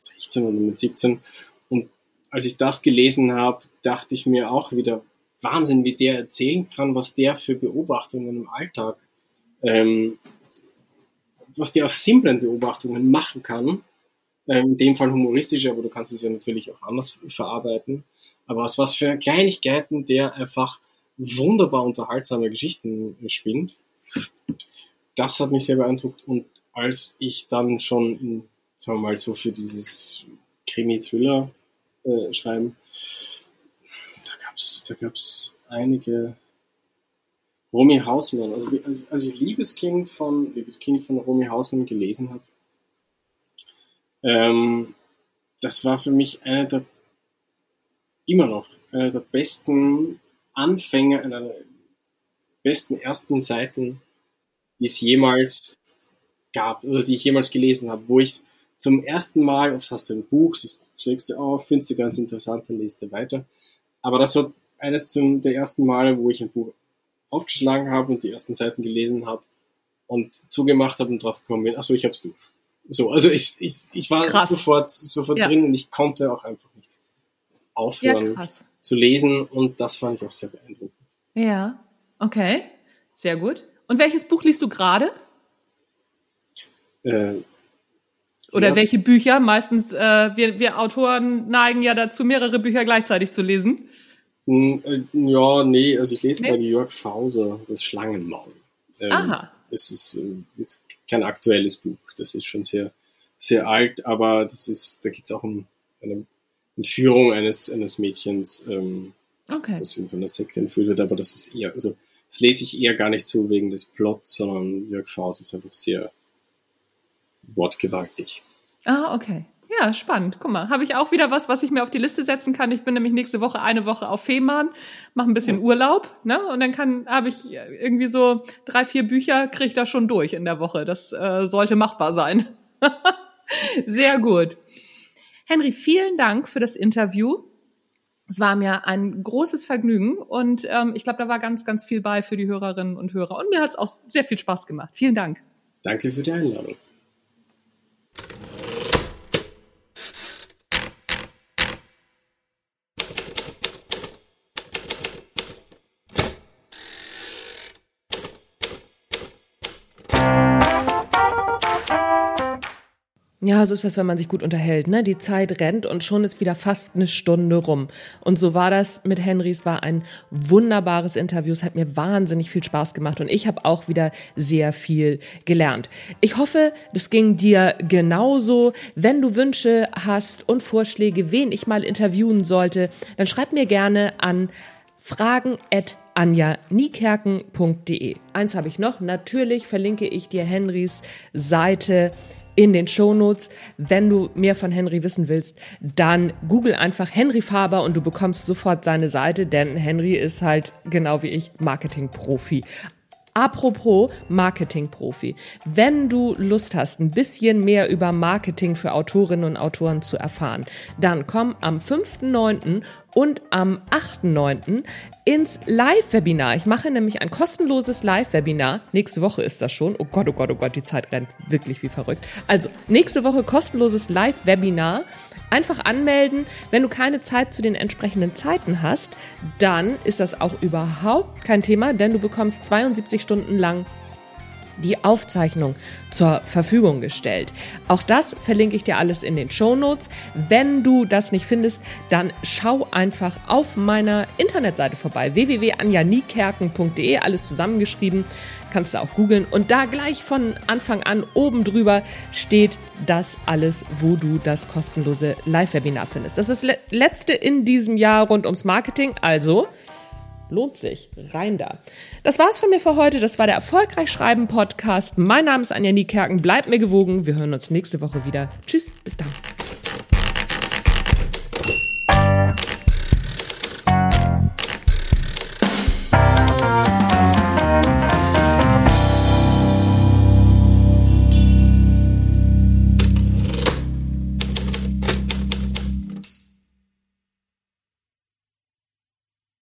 16 oder mit 17. Und als ich das gelesen habe, dachte ich mir auch wieder, Wahnsinn, wie der erzählen kann, was der für Beobachtungen im Alltag, ähm, was der aus simplen Beobachtungen machen kann. Ähm, in dem Fall humoristisch, aber du kannst es ja natürlich auch anders verarbeiten. Aber aus was für Kleinigkeiten der einfach wunderbar unterhaltsame Geschichten spinnt. Das hat mich sehr beeindruckt und als ich dann schon, sagen wir mal, so für dieses Krimi-Thriller äh, schreiben, da gab's, da gab's einige Romy Hausmann, also als, als ich Liebeskind von Liebeskind von Romy Hausmann gelesen habe, ähm, das war für mich einer der immer noch einer der besten Anfänge, einer der besten ersten Seiten, die es jemals gab oder die ich jemals gelesen habe, wo ich zum ersten Mal, oft hast du ein Buch, schlägst du auf, findest du ganz interessant, dann liest du weiter. Aber das war eines zum, der ersten Male, wo ich ein Buch aufgeschlagen habe und die ersten Seiten gelesen habe und zugemacht habe und drauf gekommen bin, achso, ich hab's durch. So, also ich, ich, ich war krass. sofort, sofort ja. drin und ich konnte auch einfach nicht aufhören ja, zu lesen und das fand ich auch sehr beeindruckend. Ja, okay, sehr gut. Und welches Buch liest du gerade? Äh, Oder ja. welche Bücher? Meistens, äh, wir, wir Autoren neigen ja dazu, mehrere Bücher gleichzeitig zu lesen. Hm, äh, ja, nee, also ich lese nee. bei Jörg Fauser das Schlangenmaul. Ähm, Aha. Es ist äh, jetzt kein aktuelles Buch, das ist schon sehr, sehr alt, aber das ist, da geht es auch um eine Entführung eines, eines Mädchens, ähm, okay. das in so einer Sekte entführt wird, aber das ist eher, also das lese ich eher gar nicht so wegen des Plots, sondern Jörg Fauser ist einfach sehr wortgewaltig. Ah, okay. Ja, spannend. Guck mal, habe ich auch wieder was, was ich mir auf die Liste setzen kann. Ich bin nämlich nächste Woche eine Woche auf Fehmarn, mache ein bisschen Urlaub, ne? Und dann kann habe ich irgendwie so drei, vier Bücher kriege ich da schon durch in der Woche. Das äh, sollte machbar sein. [laughs] Sehr gut. Henry, vielen Dank für das Interview. Es war mir ein großes Vergnügen und ähm, ich glaube, da war ganz, ganz viel bei für die Hörerinnen und Hörer. Und mir hat es auch sehr viel Spaß gemacht. Vielen Dank. Danke für die Einladung. Ja, so ist das, wenn man sich gut unterhält. Ne? Die Zeit rennt und schon ist wieder fast eine Stunde rum. Und so war das mit Henrys. War ein wunderbares Interview. Es hat mir wahnsinnig viel Spaß gemacht und ich habe auch wieder sehr viel gelernt. Ich hoffe, das ging dir genauso. Wenn du Wünsche hast und Vorschläge, wen ich mal interviewen sollte, dann schreib mir gerne an fragen at. Eins habe ich noch. Natürlich verlinke ich dir Henrys Seite in den Shownotes. Wenn du mehr von Henry wissen willst, dann google einfach Henry Faber und du bekommst sofort seine Seite, denn Henry ist halt genau wie ich Marketingprofi. Apropos Marketingprofi. Wenn du Lust hast, ein bisschen mehr über Marketing für Autorinnen und Autoren zu erfahren, dann komm am 5.9. und am 8.9. ins Live-Webinar. Ich mache nämlich ein kostenloses Live-Webinar. Nächste Woche ist das schon. Oh Gott, oh Gott, oh Gott, die Zeit rennt wirklich wie verrückt. Also, nächste Woche kostenloses Live-Webinar Einfach anmelden. Wenn du keine Zeit zu den entsprechenden Zeiten hast, dann ist das auch überhaupt kein Thema, denn du bekommst 72 Stunden lang die Aufzeichnung zur Verfügung gestellt. Auch das verlinke ich dir alles in den Show Notes. Wenn du das nicht findest, dann schau einfach auf meiner Internetseite vorbei www.anjaniekerken.de, alles zusammengeschrieben, kannst du auch googeln und da gleich von Anfang an oben drüber steht das alles, wo du das kostenlose Live-Webinar findest. Das ist letzte in diesem Jahr rund ums Marketing, also Lohnt sich. Rein da. Das war's von mir für heute. Das war der Erfolgreich Schreiben Podcast. Mein Name ist Anja Niekerken. Bleibt mir gewogen. Wir hören uns nächste Woche wieder. Tschüss. Bis dann.